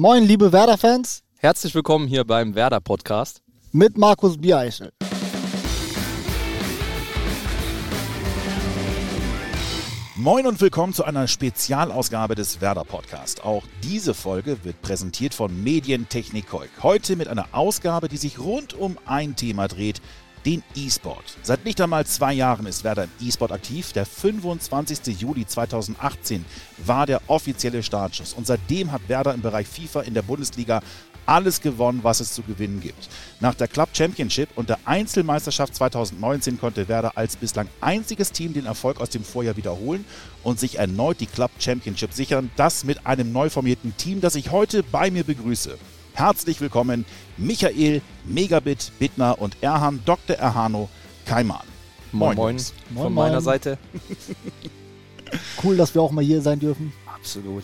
Moin, liebe Werder-Fans. Herzlich willkommen hier beim Werder-Podcast. Mit Markus Biereichel. Moin und willkommen zu einer Spezialausgabe des Werder Podcast. Auch diese Folge wird präsentiert von Medientechnik Koik. Heute mit einer Ausgabe, die sich rund um ein Thema dreht, den E-Sport. Seit nicht einmal zwei Jahren ist Werder im E-Sport aktiv. Der 25. Juli 2018 war der offizielle Startschuss und seitdem hat Werder im Bereich FIFA in der Bundesliga alles gewonnen, was es zu gewinnen gibt. Nach der Club Championship und der Einzelmeisterschaft 2019 konnte Werder als bislang einziges Team den Erfolg aus dem Vorjahr wiederholen und sich erneut die Club Championship sichern. Das mit einem neu formierten Team, das ich heute bei mir begrüße. Herzlich willkommen, Michael, Megabit, Bittner und Erhan, Dr. Erhano Kaiman. Moin, moin, moin. von moin. meiner Seite. cool, dass wir auch mal hier sein dürfen. Absolut.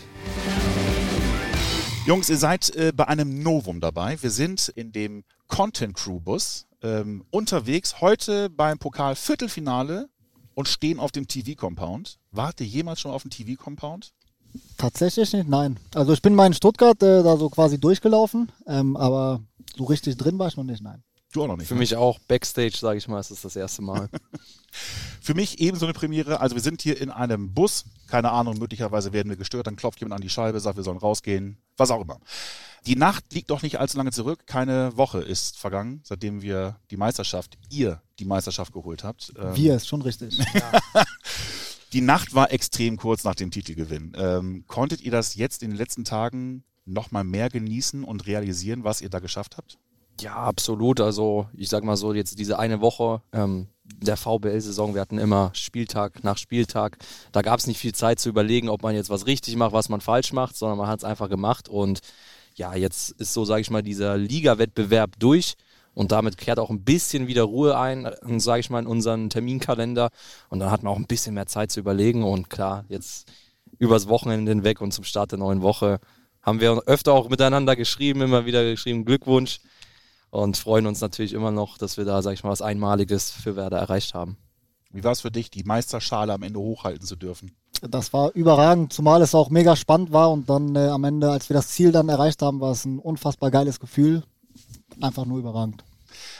Jungs, ihr seid äh, bei einem Novum dabei. Wir sind in dem Content Crew Bus ähm, unterwegs heute beim Pokal Viertelfinale und stehen auf dem TV Compound. Wart ihr jemals schon auf dem TV Compound? Tatsächlich nicht, nein. Also ich bin mal in Stuttgart äh, da so quasi durchgelaufen, ähm, aber so richtig drin war ich noch nicht, nein. Du auch noch nicht. Für ne? mich auch Backstage, sage ich mal, ist das das erste Mal. Für mich ebenso eine Premiere. Also wir sind hier in einem Bus. Keine Ahnung, möglicherweise werden wir gestört. Dann klopft jemand an die Scheibe, sagt, wir sollen rausgehen. Was auch immer. Die Nacht liegt doch nicht allzu lange zurück. Keine Woche ist vergangen, seitdem wir die Meisterschaft, ihr die Meisterschaft geholt habt. Ähm, wir ist schon richtig. Ja. Die Nacht war extrem kurz nach dem Titelgewinn. Ähm, konntet ihr das jetzt in den letzten Tagen noch mal mehr genießen und realisieren, was ihr da geschafft habt? Ja, absolut. Also ich sag mal so, jetzt diese eine Woche ähm, der VBL-Saison, wir hatten immer Spieltag nach Spieltag. Da gab es nicht viel Zeit zu überlegen, ob man jetzt was richtig macht, was man falsch macht, sondern man hat es einfach gemacht. Und ja, jetzt ist so, sage ich mal, dieser Liga-Wettbewerb durch. Und damit kehrt auch ein bisschen wieder Ruhe ein, sage ich mal, in unseren Terminkalender. Und dann hat man auch ein bisschen mehr Zeit zu überlegen. Und klar, jetzt übers Wochenende hinweg und zum Start der neuen Woche haben wir öfter auch miteinander geschrieben, immer wieder geschrieben, Glückwunsch und freuen uns natürlich immer noch, dass wir da, sag ich mal, was Einmaliges für Werder erreicht haben. Wie war es für dich, die Meisterschale am Ende hochhalten zu dürfen? Das war überragend, zumal es auch mega spannend war und dann äh, am Ende, als wir das Ziel dann erreicht haben, war es ein unfassbar geiles Gefühl. Einfach nur überragend.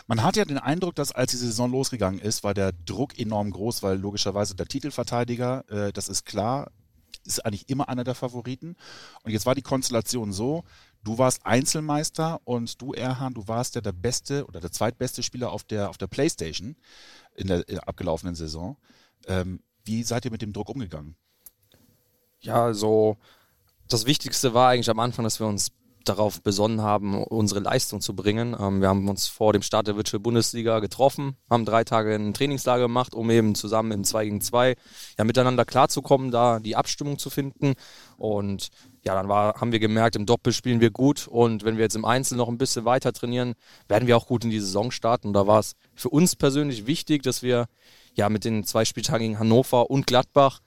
Man hat ja den Eindruck, dass als die Saison losgegangen ist, war der Druck enorm groß, weil logischerweise der Titelverteidiger, äh, das ist klar, ist eigentlich immer einer der Favoriten. Und jetzt war die Konstellation so, Du warst Einzelmeister und du, Erhan, du warst ja der beste oder der zweitbeste Spieler auf der, auf der Playstation in der, in der abgelaufenen Saison. Ähm, wie seid ihr mit dem Druck umgegangen? Ja, so das Wichtigste war eigentlich am Anfang, dass wir uns darauf besonnen haben, unsere Leistung zu bringen. Ähm, wir haben uns vor dem Start der Virtual Bundesliga getroffen, haben drei Tage ein Trainingslager gemacht, um eben zusammen im 2 gegen 2 ja, miteinander klarzukommen, da die Abstimmung zu finden. Und ja, dann war, haben wir gemerkt, im Doppel spielen wir gut und wenn wir jetzt im Einzel noch ein bisschen weiter trainieren, werden wir auch gut in die Saison starten. Und da war es für uns persönlich wichtig, dass wir ja mit den zwei Spieltagen gegen Hannover und Gladbach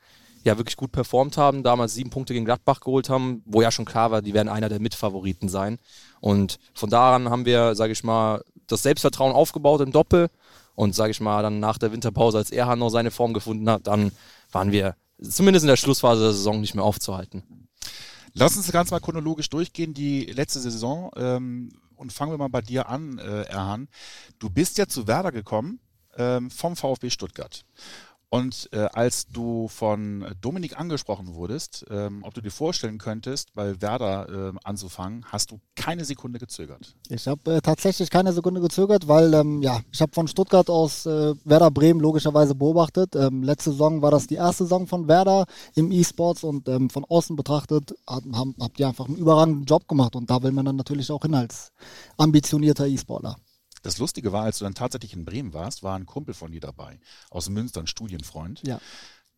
ja wirklich gut performt haben, damals sieben Punkte gegen Gladbach geholt haben, wo ja schon klar war, die werden einer der Mitfavoriten sein. Und von daran haben wir, sage ich mal, das Selbstvertrauen aufgebaut im Doppel. Und sage ich mal, dann nach der Winterpause, als Erhan noch seine Form gefunden hat, dann waren wir zumindest in der Schlussphase der Saison nicht mehr aufzuhalten. Lass uns ganz mal chronologisch durchgehen, die letzte Saison. Ähm, und fangen wir mal bei dir an, äh, Erhan. Du bist ja zu Werder gekommen ähm, vom VfB Stuttgart. Und äh, als du von Dominik angesprochen wurdest, ähm, ob du dir vorstellen könntest, bei Werder äh, anzufangen, hast du keine Sekunde gezögert. Ich habe äh, tatsächlich keine Sekunde gezögert, weil ähm, ja, ich habe von Stuttgart aus äh, Werder Bremen logischerweise beobachtet. Ähm, letzte Saison war das die erste Saison von Werder im E-Sports und ähm, von außen betrachtet haben, habt ihr einfach einen überragenden Job gemacht und da will man dann natürlich auch hin als ambitionierter E-Sportler. Das Lustige war, als du dann tatsächlich in Bremen warst, war ein Kumpel von dir dabei, aus Münster, ein Studienfreund. Ja.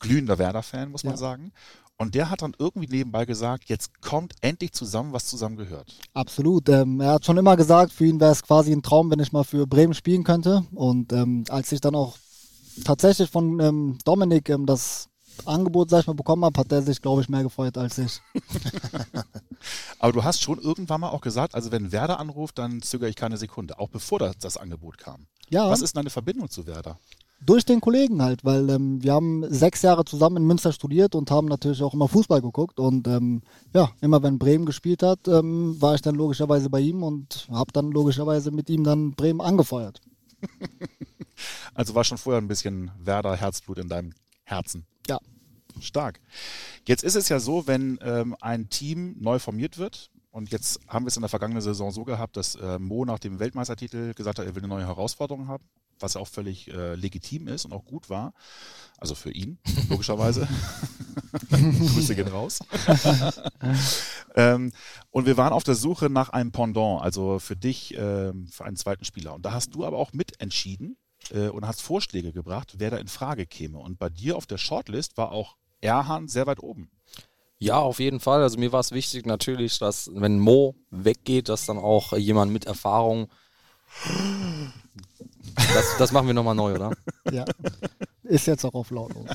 Glühender Werder-Fan, muss man ja. sagen. Und der hat dann irgendwie nebenbei gesagt, jetzt kommt endlich zusammen, was zusammen gehört. Absolut. Ähm, er hat schon immer gesagt, für ihn wäre es quasi ein Traum, wenn ich mal für Bremen spielen könnte. Und ähm, als ich dann auch tatsächlich von ähm, Dominik ähm, das Angebot, sag ich mal, bekommen habe, hat der sich, glaube ich, mehr gefreut als ich. Aber du hast schon irgendwann mal auch gesagt, also wenn Werder anruft, dann zögere ich keine Sekunde, auch bevor das, das Angebot kam. Ja. Was ist deine Verbindung zu Werder? durch den Kollegen halt, weil ähm, wir haben sechs Jahre zusammen in Münster studiert und haben natürlich auch immer Fußball geguckt und ähm, ja, immer wenn Bremen gespielt hat, ähm, war ich dann logischerweise bei ihm und habe dann logischerweise mit ihm dann Bremen angefeuert. also war schon vorher ein bisschen Werder Herzblut in deinem Herzen. Ja. Stark. Jetzt ist es ja so, wenn ähm, ein Team neu formiert wird, und jetzt haben wir es in der vergangenen Saison so gehabt, dass äh, Mo nach dem Weltmeistertitel gesagt hat, er will eine neue Herausforderung haben was auch völlig äh, legitim ist und auch gut war. Also für ihn, logischerweise. Grüße gehen raus. ähm, und wir waren auf der Suche nach einem Pendant, also für dich, ähm, für einen zweiten Spieler. Und da hast du aber auch mitentschieden äh, und hast Vorschläge gebracht, wer da in Frage käme. Und bei dir auf der Shortlist war auch Erhan sehr weit oben. Ja, auf jeden Fall. Also mir war es wichtig natürlich, dass wenn Mo weggeht, dass dann auch jemand mit Erfahrung das, das machen wir nochmal neu, oder? Ja. Ist jetzt auch auf lautlos.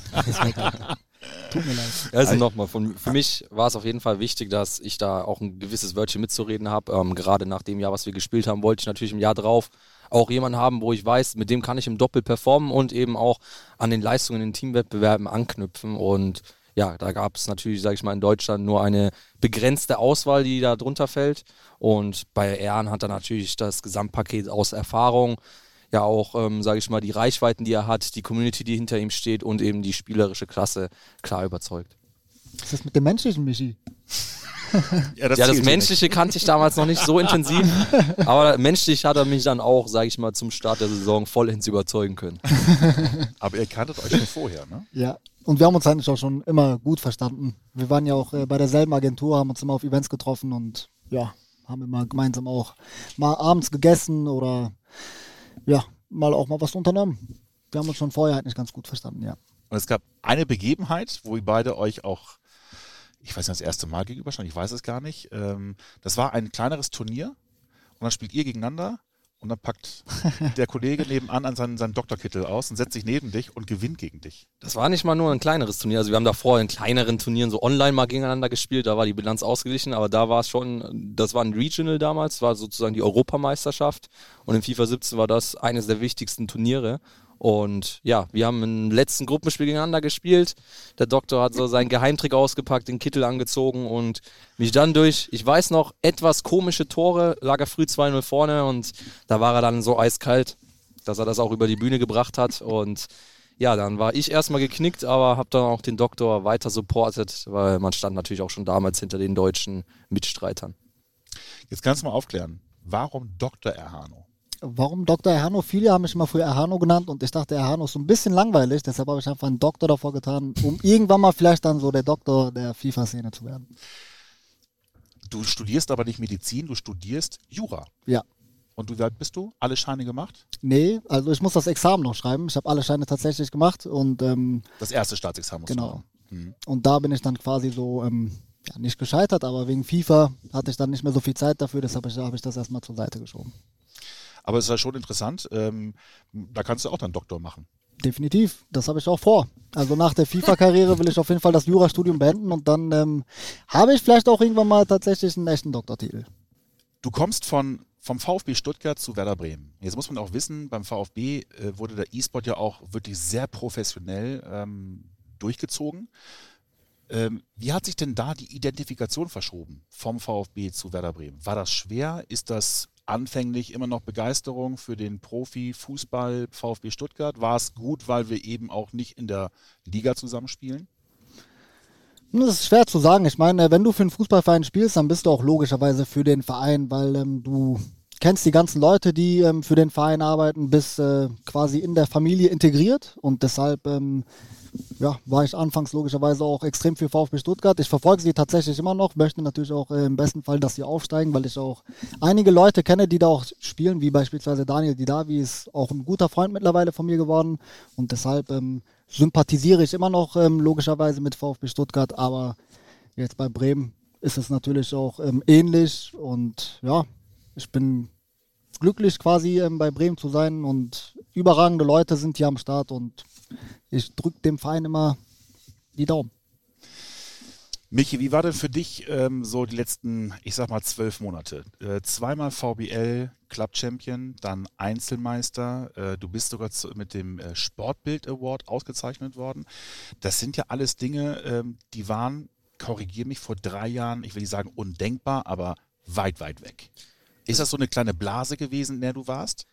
Tut mir leid. Also nochmal, für mich war es auf jeden Fall wichtig, dass ich da auch ein gewisses Wörtchen mitzureden habe. Ähm, gerade nach dem Jahr, was wir gespielt haben, wollte ich natürlich im Jahr drauf auch jemanden haben, wo ich weiß, mit dem kann ich im Doppel performen und eben auch an den Leistungen in den Teamwettbewerben anknüpfen. Und ja, da gab es natürlich, sage ich mal, in Deutschland nur eine begrenzte Auswahl, die da drunter fällt. Und bei Ehren hat er natürlich das Gesamtpaket aus Erfahrung, ja auch, ähm, sage ich mal, die Reichweiten, die er hat, die Community, die hinter ihm steht und eben die spielerische Klasse klar überzeugt. Was ist mit dem menschlichen, Michi? Ja, das, ja, das Menschliche nicht. kannte ich damals noch nicht so intensiv, aber menschlich hat er mich dann auch, sage ich mal, zum Start der Saison vollends überzeugen können. aber ihr kanntet euch schon vorher, ne? Ja. Und wir haben uns eigentlich auch schon immer gut verstanden. Wir waren ja auch äh, bei derselben Agentur, haben uns immer auf Events getroffen und ja, haben immer gemeinsam auch mal abends gegessen oder ja, mal auch mal was unternommen. Wir haben uns schon vorher halt nicht ganz gut verstanden, ja. Und es gab eine Begebenheit, wo ihr beide euch auch, ich weiß nicht, das erste Mal gegenüberstanden, ich weiß es gar nicht. Ähm, das war ein kleineres Turnier und dann spielt ihr gegeneinander und dann packt der Kollege nebenan an seinen, seinen Doktorkittel aus und setzt sich neben dich und gewinnt gegen dich. Das war nicht mal nur ein kleineres Turnier. Also wir haben davor in kleineren Turnieren so online mal gegeneinander gespielt. Da war die Bilanz ausgeglichen, aber da war es schon, das war ein Regional damals, war sozusagen die Europameisterschaft. Und in FIFA 17 war das eines der wichtigsten Turniere. Und ja, wir haben im letzten Gruppenspiel gegeneinander gespielt. Der Doktor hat so seinen Geheimtrick ausgepackt, den Kittel angezogen und mich dann durch, ich weiß noch, etwas komische Tore, lag er früh 2-0 vorne und da war er dann so eiskalt, dass er das auch über die Bühne gebracht hat. Und ja, dann war ich erstmal geknickt, aber habe dann auch den Doktor weiter supportet, weil man stand natürlich auch schon damals hinter den deutschen Mitstreitern. Jetzt kannst du mal aufklären, warum Dr. Erhano? Warum Dr. Erhano? Viele haben mich immer früher Erhano genannt und ich dachte, Erhano ist so ein bisschen langweilig, deshalb habe ich einfach einen Doktor davor getan, um irgendwann mal vielleicht dann so der Doktor der FIFA-Szene zu werden. Du studierst aber nicht Medizin, du studierst Jura. Ja. Und wie weit bist du? Alle Scheine gemacht? Nee, also ich muss das Examen noch schreiben. Ich habe alle Scheine tatsächlich gemacht und ähm, das erste Staatsexamen. Genau. Mhm. Und da bin ich dann quasi so ähm, ja, nicht gescheitert, aber wegen FIFA hatte ich dann nicht mehr so viel Zeit dafür, deshalb habe ich das erstmal zur Seite geschoben. Aber es ist ja schon interessant, ähm, da kannst du auch dann Doktor machen. Definitiv, das habe ich auch vor. Also nach der FIFA-Karriere will ich auf jeden Fall das Jurastudium beenden und dann ähm, habe ich vielleicht auch irgendwann mal tatsächlich einen echten Doktortitel. Du kommst von, vom VfB Stuttgart zu Werder Bremen. Jetzt muss man auch wissen, beim VfB äh, wurde der E-Sport ja auch wirklich sehr professionell ähm, durchgezogen. Ähm, wie hat sich denn da die Identifikation verschoben vom VfB zu Werder Bremen? War das schwer? Ist das anfänglich immer noch Begeisterung für den Profi-Fußball VfB Stuttgart? War es gut, weil wir eben auch nicht in der Liga zusammenspielen? Das ist schwer zu sagen. Ich meine, wenn du für einen Fußballverein spielst, dann bist du auch logischerweise für den Verein, weil ähm, du kennst die ganzen Leute, die ähm, für den Verein arbeiten, bist äh, quasi in der Familie integriert und deshalb ähm, ja, war ich anfangs logischerweise auch extrem für VfB Stuttgart. Ich verfolge sie tatsächlich immer noch, möchte natürlich auch äh, im besten Fall, dass sie aufsteigen, weil ich auch einige Leute kenne, die da auch spielen, wie beispielsweise Daniel Didavi ist auch ein guter Freund mittlerweile von mir geworden. Und deshalb ähm, sympathisiere ich immer noch ähm, logischerweise mit VfB Stuttgart, aber jetzt bei Bremen ist es natürlich auch ähm, ähnlich. Und ja, ich bin glücklich quasi ähm, bei Bremen zu sein. Und überragende Leute sind hier am Start und ich drücke dem Verein immer die Daumen. Michi, wie war denn für dich ähm, so die letzten, ich sag mal, zwölf Monate? Äh, zweimal VBL Club Champion, dann Einzelmeister. Äh, du bist sogar zu, mit dem äh, Sportbild Award ausgezeichnet worden. Das sind ja alles Dinge, ähm, die waren, korrigier mich, vor drei Jahren, ich will nicht sagen undenkbar, aber weit, weit weg. Ist das so eine kleine Blase gewesen, in der du warst?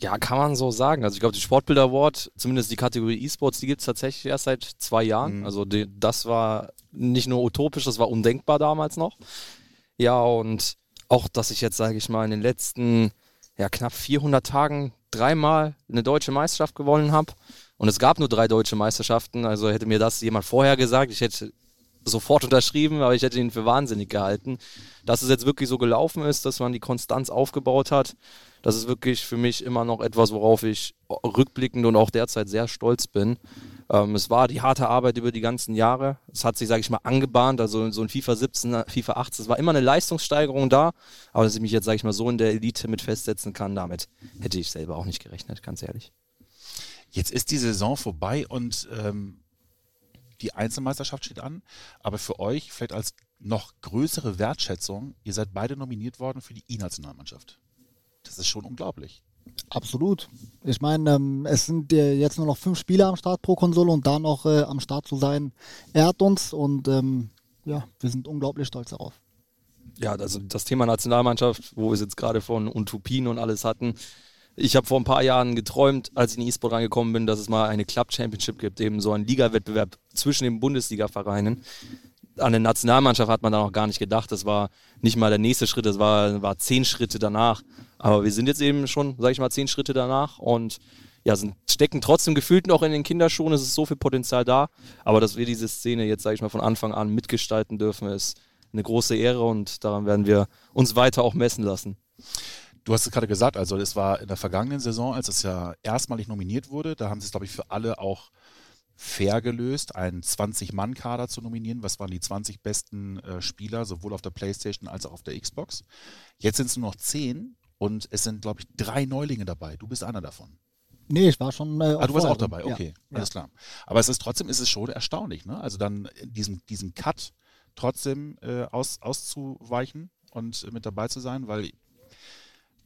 Ja, kann man so sagen. Also ich glaube, die Sportbild Award, zumindest die Kategorie E-Sports, die gibt es tatsächlich erst seit zwei Jahren. Mhm. Also die, das war nicht nur utopisch, das war undenkbar damals noch. Ja, und auch, dass ich jetzt, sage ich mal, in den letzten ja, knapp 400 Tagen dreimal eine deutsche Meisterschaft gewonnen habe. Und es gab nur drei deutsche Meisterschaften. Also hätte mir das jemand vorher gesagt, ich hätte sofort unterschrieben, aber ich hätte ihn für wahnsinnig gehalten. Dass es jetzt wirklich so gelaufen ist, dass man die Konstanz aufgebaut hat, das ist wirklich für mich immer noch etwas, worauf ich rückblickend und auch derzeit sehr stolz bin. Ähm, es war die harte Arbeit über die ganzen Jahre. Es hat sich, sage ich mal, angebahnt. Also so ein FIFA 17, FIFA 18, es war immer eine Leistungssteigerung da. Aber dass ich mich jetzt, sage ich mal, so in der Elite mit festsetzen kann, damit hätte ich selber auch nicht gerechnet, ganz ehrlich. Jetzt ist die Saison vorbei und ähm, die Einzelmeisterschaft steht an. Aber für euch vielleicht als noch größere Wertschätzung, ihr seid beide nominiert worden für die E-Nationalmannschaft. Das ist schon unglaublich. Absolut. Ich meine, ähm, es sind äh, jetzt nur noch fünf Spieler am Start pro Konsole und da noch äh, am Start zu sein, ehrt uns und ähm, ja, wir sind unglaublich stolz darauf. Ja, also das Thema Nationalmannschaft, wo wir es jetzt gerade von Utopien und alles hatten. Ich habe vor ein paar Jahren geträumt, als ich in E-Sport reingekommen bin, dass es mal eine Club Championship gibt, eben so einen Liga-Wettbewerb zwischen den Bundesliga-Vereinen an eine Nationalmannschaft hat man da noch gar nicht gedacht. Das war nicht mal der nächste Schritt, das war, war zehn Schritte danach. Aber wir sind jetzt eben schon, sage ich mal, zehn Schritte danach und ja, sind, stecken trotzdem gefühlt noch in den Kinderschuhen. Es ist so viel Potenzial da. Aber dass wir diese Szene jetzt, sage ich mal, von Anfang an mitgestalten dürfen, ist eine große Ehre und daran werden wir uns weiter auch messen lassen. Du hast es gerade gesagt, also es war in der vergangenen Saison, als es ja erstmalig nominiert wurde, da haben sie es, glaube ich, für alle auch fair gelöst, einen 20-Mann-Kader zu nominieren. Was waren die 20 besten äh, Spieler, sowohl auf der PlayStation als auch auf der Xbox? Jetzt sind es nur noch 10 und es sind, glaube ich, drei Neulinge dabei. Du bist einer davon. Nee, ich war schon. Äh, ah, du warst auch dabei, okay, ja. alles klar. Aber es ist trotzdem ist es schon erstaunlich, ne? Also dann diesen, diesen Cut trotzdem äh, aus, auszuweichen und mit dabei zu sein, weil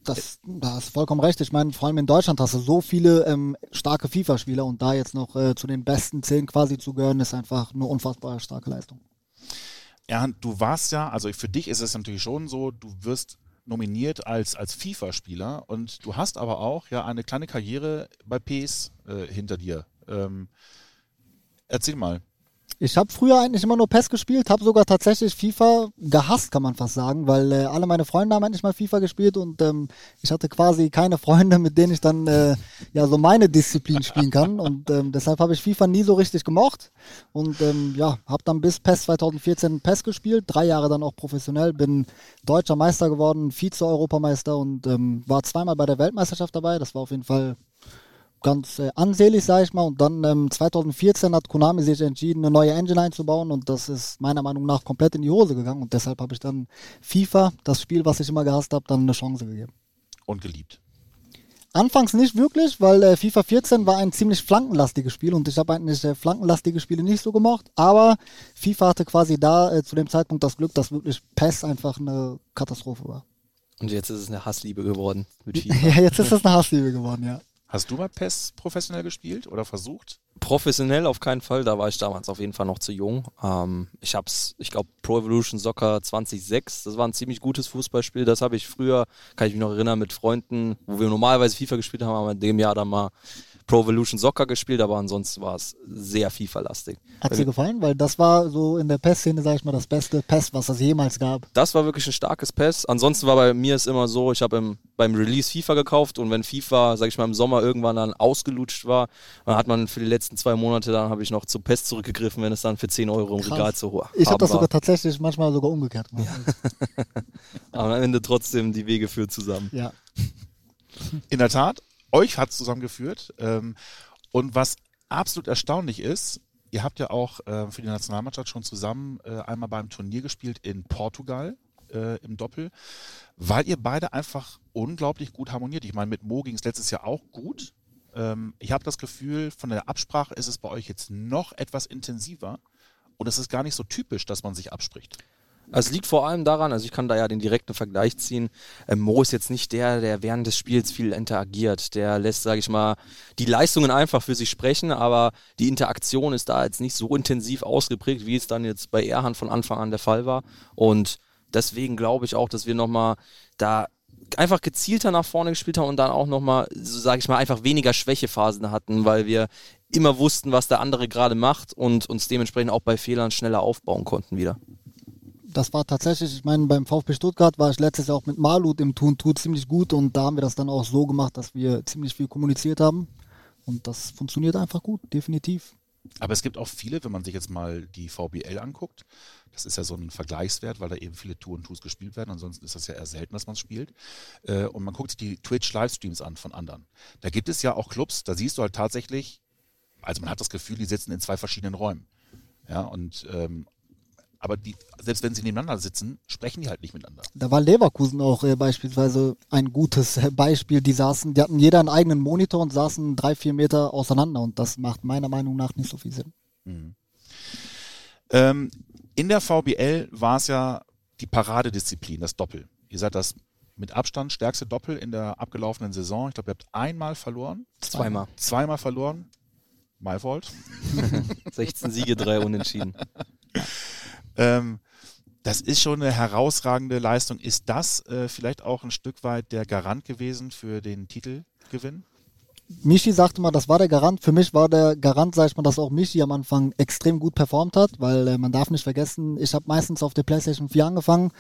das, da hast vollkommen recht. Ich meine, vor allem in Deutschland hast du so viele ähm, starke FIFA-Spieler und da jetzt noch äh, zu den besten zehn quasi zu gehören, ist einfach eine unfassbar starke Leistung. Ja, du warst ja, also für dich ist es natürlich schon so, du wirst nominiert als, als FIFA-Spieler und du hast aber auch ja eine kleine Karriere bei PS äh, hinter dir. Ähm, erzähl mal. Ich habe früher eigentlich immer nur PES gespielt, habe sogar tatsächlich FIFA gehasst, kann man fast sagen, weil äh, alle meine Freunde haben endlich mal FIFA gespielt und ähm, ich hatte quasi keine Freunde, mit denen ich dann äh, ja so meine Disziplin spielen kann. Und ähm, deshalb habe ich FIFA nie so richtig gemocht. Und ähm, ja, habe dann bis PES 2014 PES gespielt, drei Jahre dann auch professionell, bin deutscher Meister geworden, Vize-Europameister und ähm, war zweimal bei der Weltmeisterschaft dabei, das war auf jeden Fall ganz äh, ansehlich, sage ich mal. Und dann ähm, 2014 hat Konami sich entschieden, eine neue Engine einzubauen und das ist meiner Meinung nach komplett in die Hose gegangen. Und deshalb habe ich dann FIFA, das Spiel, was ich immer gehasst habe, dann eine Chance gegeben. Und geliebt. Anfangs nicht wirklich, weil äh, FIFA 14 war ein ziemlich flankenlastiges Spiel und ich habe eigentlich äh, flankenlastige Spiele nicht so gemocht. Aber FIFA hatte quasi da äh, zu dem Zeitpunkt das Glück, dass wirklich PES einfach eine Katastrophe war. Und jetzt ist es eine Hassliebe geworden mit FIFA. ja, jetzt ist es eine Hassliebe geworden, ja. Hast du mal PES professionell gespielt oder versucht? Professionell auf keinen Fall, da war ich damals auf jeden Fall noch zu jung. Ähm, ich hab's, ich glaube, Pro Evolution Soccer 2006, das war ein ziemlich gutes Fußballspiel. Das habe ich früher, kann ich mich noch erinnern, mit Freunden, wo wir normalerweise FIFA gespielt haben, aber in dem Jahr dann mal Pro Evolution Soccer gespielt, aber ansonsten war es sehr FIFA-lastig. Hat dir gefallen? Weil das war so in der PES-Szene, sag ich mal, das beste PES, was es jemals gab. Das war wirklich ein starkes PES. Ansonsten war bei mir es immer so, ich habe beim Release FIFA gekauft und wenn FIFA, sag ich mal, im Sommer irgendwann dann ausgelutscht war, dann hat man für die letzten zwei Monate, dann habe ich noch zu PES zurückgegriffen, wenn es dann für 10 Euro im Krass. Regal zu hoch Ich habe das sogar tatsächlich manchmal sogar umgekehrt gemacht. Ja. aber am Ende trotzdem die Wege führen zusammen. Ja. In der Tat, euch hat es zusammengeführt. Ähm, und was absolut erstaunlich ist, ihr habt ja auch äh, für die Nationalmannschaft schon zusammen äh, einmal beim Turnier gespielt in Portugal äh, im Doppel, weil ihr beide einfach unglaublich gut harmoniert. Ich meine, mit Mo ging es letztes Jahr auch gut. Ähm, ich habe das Gefühl, von der Absprache ist es bei euch jetzt noch etwas intensiver. und es ist gar nicht so typisch, dass man sich abspricht. Es liegt vor allem daran, also ich kann da ja den direkten Vergleich ziehen. Ähm, Mo ist jetzt nicht der, der während des Spiels viel interagiert. Der lässt, sage ich mal, die Leistungen einfach für sich sprechen, aber die Interaktion ist da jetzt nicht so intensiv ausgeprägt, wie es dann jetzt bei Erhan von Anfang an der Fall war. Und deswegen glaube ich auch, dass wir nochmal da einfach gezielter nach vorne gespielt haben und dann auch nochmal, so sage ich mal, einfach weniger Schwächephasen hatten, weil wir immer wussten, was der andere gerade macht und uns dementsprechend auch bei Fehlern schneller aufbauen konnten wieder das war tatsächlich, ich meine, beim VfB Stuttgart war ich letztes Jahr auch mit Malut im Tun Tut ziemlich gut und da haben wir das dann auch so gemacht, dass wir ziemlich viel kommuniziert haben. Und das funktioniert einfach gut, definitiv. Aber es gibt auch viele, wenn man sich jetzt mal die VBL anguckt, das ist ja so ein Vergleichswert, weil da eben viele Tour und Tours gespielt werden. Ansonsten ist das ja eher selten, dass man es spielt. Äh, und man guckt sich die Twitch-Livestreams an von anderen. Da gibt es ja auch Clubs, da siehst du halt tatsächlich, also man hat das Gefühl, die sitzen in zwei verschiedenen Räumen. Ja, und ähm, aber die, selbst wenn sie nebeneinander sitzen, sprechen die halt nicht miteinander. Da war Leverkusen auch äh, beispielsweise ein gutes äh, Beispiel. Die saßen, die hatten jeder einen eigenen Monitor und saßen drei, vier Meter auseinander und das macht meiner Meinung nach nicht so viel Sinn. Mhm. Ähm, in der VBL war es ja die Paradedisziplin, das Doppel. Ihr seid das mit Abstand stärkste Doppel in der abgelaufenen Saison. Ich glaube, ihr habt einmal verloren. Zweimal. Zweimal verloren. My fault. 16 Siege, drei Unentschieden. Ähm, das ist schon eine herausragende Leistung. Ist das äh, vielleicht auch ein Stück weit der Garant gewesen für den Titelgewinn? Michi sagte mal, das war der Garant. Für mich war der Garant, sag ich mal, dass auch Michi am Anfang extrem gut performt hat, weil äh, man darf nicht vergessen, ich habe meistens auf der PlayStation 4 angefangen.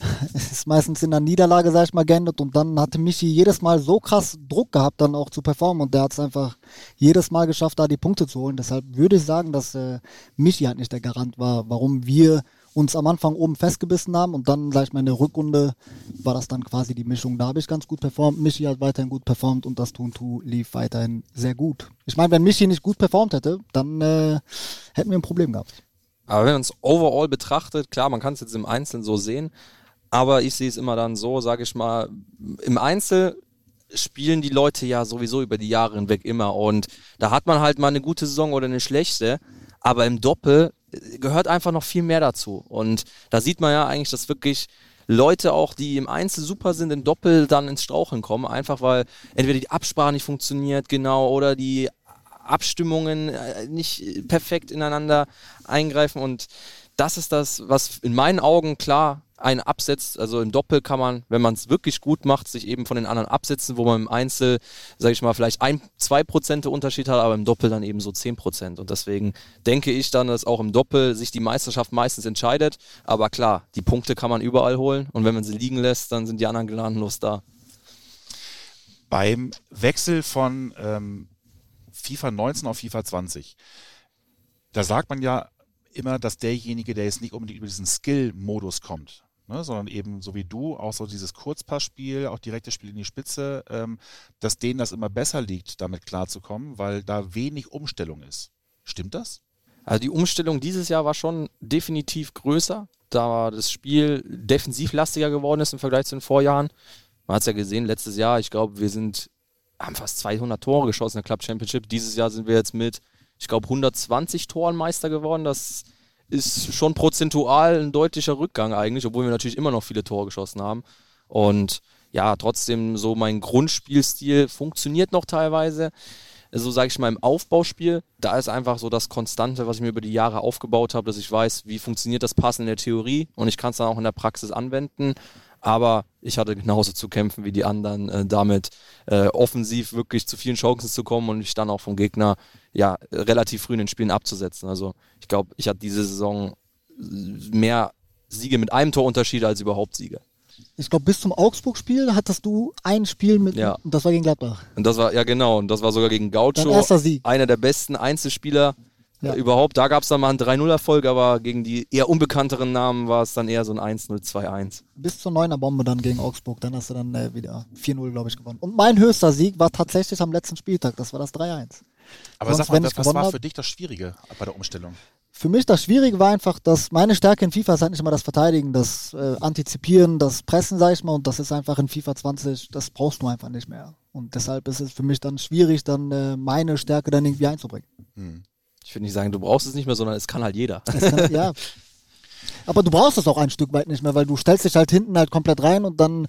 ist meistens in der Niederlage, sag ich mal, geendet und dann hatte Michi jedes Mal so krass Druck gehabt, dann auch zu performen und der hat es einfach jedes Mal geschafft, da die Punkte zu holen. Deshalb würde ich sagen, dass äh, Michi halt nicht der Garant war, warum wir uns am Anfang oben festgebissen haben und dann, sag ich mal, in der Rückrunde war das dann quasi die Mischung. Da habe ich ganz gut performt, Michi hat weiterhin gut performt und das Tuntu lief weiterhin sehr gut. Ich meine, wenn Michi nicht gut performt hätte, dann äh, hätten wir ein Problem gehabt. Aber wenn man es overall betrachtet, klar, man kann es jetzt im Einzelnen so sehen, aber ich sehe es immer dann so, sage ich mal, im Einzel spielen die Leute ja sowieso über die Jahre hinweg immer und da hat man halt mal eine gute Saison oder eine schlechte, aber im Doppel gehört einfach noch viel mehr dazu. Und da sieht man ja eigentlich, dass wirklich Leute auch, die im Einzel super sind, im Doppel dann ins Straucheln kommen, einfach weil entweder die Absprache nicht funktioniert, genau, oder die Abstimmungen äh, nicht perfekt ineinander eingreifen. Und das ist das, was in meinen Augen klar einen absetzt. Also im Doppel kann man, wenn man es wirklich gut macht, sich eben von den anderen absetzen, wo man im Einzel, sage ich mal, vielleicht ein, zwei Prozent Unterschied hat, aber im Doppel dann eben so zehn Prozent. Und deswegen denke ich dann, dass auch im Doppel sich die Meisterschaft meistens entscheidet. Aber klar, die Punkte kann man überall holen und wenn man sie liegen lässt, dann sind die anderen gnadenlos da. Beim Wechsel von ähm, FIFA 19 auf FIFA 20, da sagt man ja immer, dass derjenige, der jetzt nicht unbedingt über diesen Skill-Modus kommt, Ne, sondern eben so wie du, auch so dieses Kurzpassspiel, auch direktes Spiel in die Spitze, ähm, dass denen das immer besser liegt, damit klarzukommen, weil da wenig Umstellung ist. Stimmt das? Also die Umstellung dieses Jahr war schon definitiv größer, da das Spiel defensivlastiger geworden ist im Vergleich zu den Vorjahren. Man hat es ja gesehen, letztes Jahr, ich glaube, wir sind, haben fast 200 Tore geschossen in der Club Championship. Dieses Jahr sind wir jetzt mit, ich glaube, 120 Toren Meister geworden. Das ist schon prozentual ein deutlicher Rückgang eigentlich, obwohl wir natürlich immer noch viele Tore geschossen haben. Und ja, trotzdem so mein Grundspielstil funktioniert noch teilweise. So sage ich mal im Aufbauspiel, da ist einfach so das Konstante, was ich mir über die Jahre aufgebaut habe, dass ich weiß, wie funktioniert das Passen in der Theorie und ich kann es dann auch in der Praxis anwenden. Aber ich hatte genauso zu kämpfen wie die anderen, äh, damit äh, offensiv wirklich zu vielen Chancen zu kommen und mich dann auch vom Gegner ja relativ früh in den Spielen abzusetzen. Also ich glaube, ich hatte diese Saison mehr Siege mit einem Torunterschied als überhaupt Siege. Ich glaube, bis zum Augsburg-Spiel hattest du ein Spiel mit, ja. und das war gegen Gladbach. Und das war, ja genau, und das war sogar gegen Gaucho. Dein erster Sieg. Einer der besten Einzelspieler ja. überhaupt. Da gab es dann mal einen 3-0-Erfolg, aber gegen die eher unbekannteren Namen war es dann eher so ein 1-0, 2-1. Bis zur 9er Bombe dann gegen Augsburg, dann hast du dann äh, wieder 4-0, glaube ich, gewonnen. Und mein höchster Sieg war tatsächlich am letzten Spieltag, das war das 3-1. Aber Sonst, sag mal, was, was war für dich das Schwierige bei der Umstellung? Für mich das Schwierige war einfach, dass meine Stärke in FIFA ist halt nicht immer das Verteidigen, das äh, Antizipieren, das Pressen, sag ich mal, und das ist einfach in FIFA 20, das brauchst du einfach nicht mehr. Und deshalb ist es für mich dann schwierig, dann äh, meine Stärke dann irgendwie einzubringen. Hm. Ich würde nicht sagen, du brauchst es nicht mehr, sondern es kann halt jeder. Kann, ja. Aber du brauchst es auch ein Stück weit nicht mehr, weil du stellst dich halt hinten halt komplett rein und dann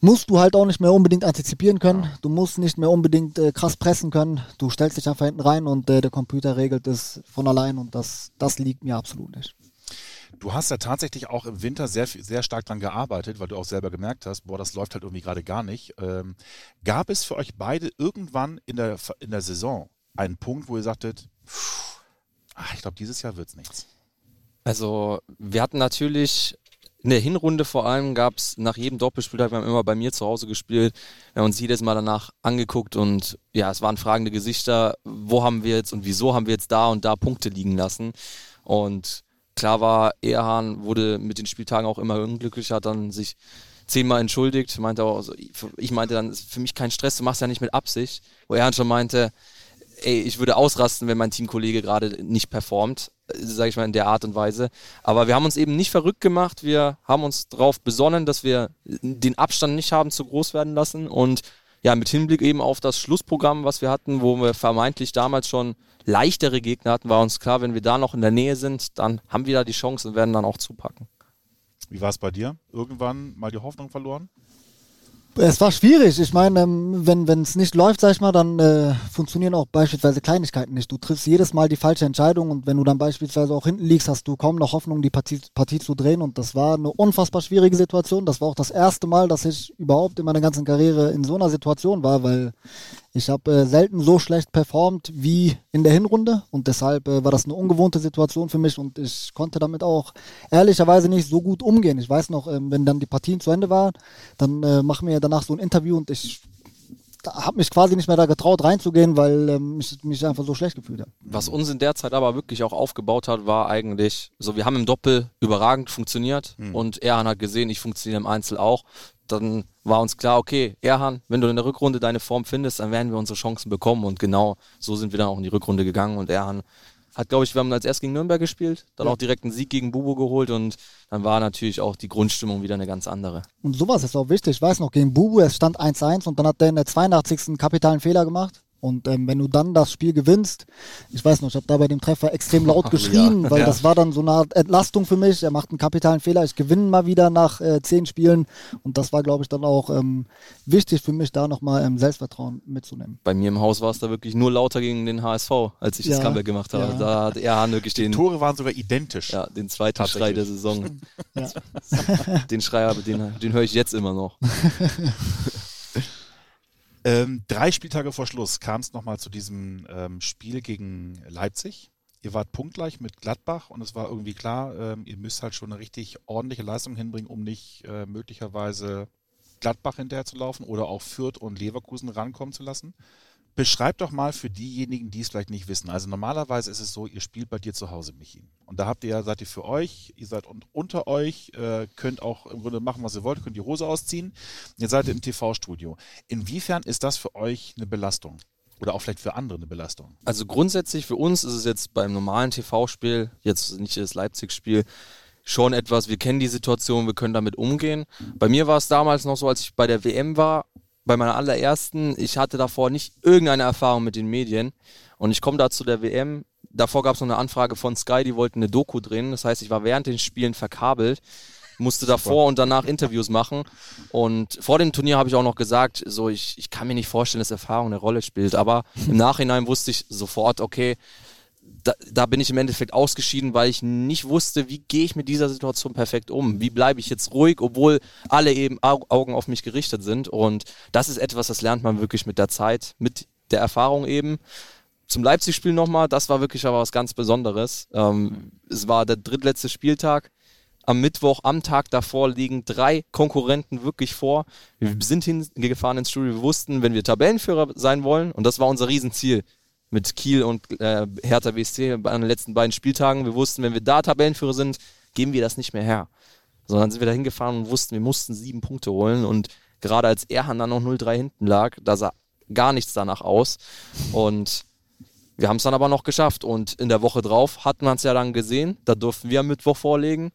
musst du halt auch nicht mehr unbedingt antizipieren können. Ja. Du musst nicht mehr unbedingt äh, krass pressen können. Du stellst dich einfach hinten rein und äh, der Computer regelt es von allein und das, das liegt mir absolut nicht. Du hast ja tatsächlich auch im Winter sehr, sehr stark daran gearbeitet, weil du auch selber gemerkt hast, boah, das läuft halt irgendwie gerade gar nicht. Ähm, gab es für euch beide irgendwann in der, in der Saison einen Punkt, wo ihr sagtet, ach, ich glaube, dieses Jahr wird es nichts? Also, wir hatten natürlich in der Hinrunde vor allem gab es nach jedem Doppelspieltag, wir haben immer bei mir zu Hause gespielt, wir haben uns jedes Mal danach angeguckt und ja, es waren fragende Gesichter, wo haben wir jetzt und wieso haben wir jetzt da und da Punkte liegen lassen. Und klar war, Erhan wurde mit den Spieltagen auch immer unglücklicher, hat dann sich zehnmal entschuldigt, meinte auch, also ich meinte dann, ist für mich kein Stress, du machst ja nicht mit Absicht, wo Erhan schon meinte, ey, ich würde ausrasten, wenn mein Teamkollege gerade nicht performt sage ich mal, in der Art und Weise. Aber wir haben uns eben nicht verrückt gemacht. Wir haben uns darauf besonnen, dass wir den Abstand nicht haben zu groß werden lassen. Und ja, mit Hinblick eben auf das Schlussprogramm, was wir hatten, wo wir vermeintlich damals schon leichtere Gegner hatten, war uns klar, wenn wir da noch in der Nähe sind, dann haben wir da die Chance und werden dann auch zupacken. Wie war es bei dir? Irgendwann mal die Hoffnung verloren? Es war schwierig. Ich meine, ähm, wenn es nicht läuft, sag ich mal, dann äh, funktionieren auch beispielsweise Kleinigkeiten nicht. Du triffst jedes Mal die falsche Entscheidung und wenn du dann beispielsweise auch hinten liegst, hast du kaum noch Hoffnung, die Partie, Partie zu drehen. Und das war eine unfassbar schwierige Situation. Das war auch das erste Mal, dass ich überhaupt in meiner ganzen Karriere in so einer Situation war, weil ich habe äh, selten so schlecht performt wie in der Hinrunde und deshalb äh, war das eine ungewohnte Situation für mich und ich konnte damit auch ehrlicherweise nicht so gut umgehen. Ich weiß noch, ähm, wenn dann die Partien zu Ende waren, dann äh, machen wir danach so ein Interview und ich habe mich quasi nicht mehr da getraut reinzugehen, weil ähm, ich mich einfach so schlecht gefühlt habe. Was uns in der Zeit aber wirklich auch aufgebaut hat, war eigentlich, so wir haben im Doppel überragend funktioniert mhm. und Erhan hat gesehen, ich funktioniere im Einzel auch dann war uns klar, okay, Erhan, wenn du in der Rückrunde deine Form findest, dann werden wir unsere Chancen bekommen. Und genau so sind wir dann auch in die Rückrunde gegangen. Und Erhan hat, glaube ich, wir haben als erst gegen Nürnberg gespielt, dann ja. auch direkt einen Sieg gegen Bubo geholt und dann war natürlich auch die Grundstimmung wieder eine ganz andere. Und sowas ist auch wichtig. Ich weiß noch, gegen Bubo, es stand 1-1 und dann hat der in der 82. kapitalen Fehler gemacht. Und ähm, wenn du dann das Spiel gewinnst, ich weiß noch, ich habe da bei dem Treffer extrem laut geschrien, ja. weil ja. das war dann so eine Art Entlastung für mich. Er macht einen kapitalen Fehler, ich gewinne mal wieder nach äh, zehn Spielen. Und das war, glaube ich, dann auch ähm, wichtig für mich, da nochmal ähm, Selbstvertrauen mitzunehmen. Bei mir im Haus war es da wirklich nur lauter gegen den HSV, als ich ja. das Comeback gemacht habe. Da hat er wirklich den. Die Tore waren sogar identisch. Ja, den zweiten Schrei der Saison. den Schrei, den, den höre ich jetzt immer noch. Ähm, drei Spieltage vor Schluss kam es nochmal zu diesem ähm, Spiel gegen Leipzig. Ihr wart punktgleich mit Gladbach und es war irgendwie klar, ähm, ihr müsst halt schon eine richtig ordentliche Leistung hinbringen, um nicht äh, möglicherweise Gladbach hinterher zu laufen oder auch Fürth und Leverkusen rankommen zu lassen. Beschreib doch mal für diejenigen, die es vielleicht nicht wissen. Also normalerweise ist es so, ihr spielt bei dir zu Hause, Michi. Und da habt ihr ja, seid ihr für euch, ihr seid unter euch, äh, könnt auch im Grunde machen, was ihr wollt, könnt die Hose ausziehen. Ihr seid im TV-Studio. Inwiefern ist das für euch eine Belastung? Oder auch vielleicht für andere eine Belastung? Also grundsätzlich für uns ist es jetzt beim normalen TV-Spiel, jetzt nicht das Leipzig-Spiel, schon etwas, wir kennen die Situation, wir können damit umgehen. Bei mir war es damals noch so, als ich bei der WM war, bei meiner allerersten, ich hatte davor nicht irgendeine Erfahrung mit den Medien und ich komme da zu der WM. Davor gab es noch eine Anfrage von Sky, die wollten eine Doku drehen. Das heißt, ich war während den Spielen verkabelt, musste davor und danach Interviews machen. Und vor dem Turnier habe ich auch noch gesagt, so ich, ich kann mir nicht vorstellen, dass Erfahrung eine Rolle spielt. Aber im Nachhinein wusste ich sofort, okay, da, da, bin ich im Endeffekt ausgeschieden, weil ich nicht wusste, wie gehe ich mit dieser Situation perfekt um? Wie bleibe ich jetzt ruhig, obwohl alle eben Augen auf mich gerichtet sind? Und das ist etwas, das lernt man wirklich mit der Zeit, mit der Erfahrung eben. Zum Leipzig-Spiel nochmal, das war wirklich aber was ganz Besonderes. Ähm, es war der drittletzte Spieltag. Am Mittwoch, am Tag davor, liegen drei Konkurrenten wirklich vor. Wir sind hingefahren ins Studio. Wir wussten, wenn wir Tabellenführer sein wollen, und das war unser Riesenziel, mit Kiel und äh, Hertha BSC an den letzten beiden Spieltagen. Wir wussten, wenn wir da Tabellenführer sind, geben wir das nicht mehr her. Sondern sind wir da hingefahren und wussten, wir mussten sieben Punkte holen. Und gerade als Erhan dann noch 0-3 hinten lag, da sah gar nichts danach aus. Und wir haben es dann aber noch geschafft. Und in der Woche drauf hat man es ja dann gesehen. Da durften wir am Mittwoch vorlegen.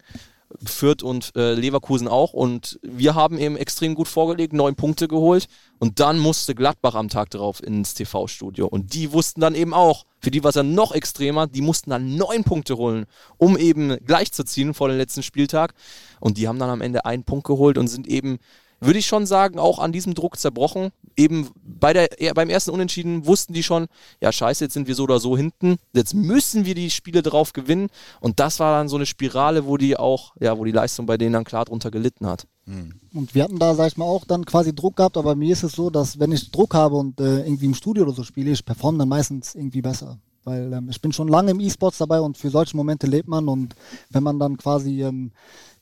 Fürth und äh, Leverkusen auch. Und wir haben eben extrem gut vorgelegt, neun Punkte geholt. Und dann musste Gladbach am Tag darauf ins TV-Studio. Und die wussten dann eben auch, für die war es ja noch extremer, die mussten dann neun Punkte holen, um eben gleichzuziehen vor dem letzten Spieltag. Und die haben dann am Ende einen Punkt geholt und sind eben würde ich schon sagen, auch an diesem Druck zerbrochen. Eben bei der, beim ersten Unentschieden wussten die schon, ja scheiße, jetzt sind wir so oder so hinten, jetzt müssen wir die Spiele drauf gewinnen. Und das war dann so eine Spirale, wo die auch, ja, wo die Leistung bei denen dann klar drunter gelitten hat. Hm. Und wir hatten da, sag ich mal, auch dann quasi Druck gehabt, aber mir ist es so, dass wenn ich Druck habe und äh, irgendwie im Studio oder so spiele, ich performe dann meistens irgendwie besser. Weil ähm, ich bin schon lange im E-Sports dabei und für solche Momente lebt man und wenn man dann quasi ähm,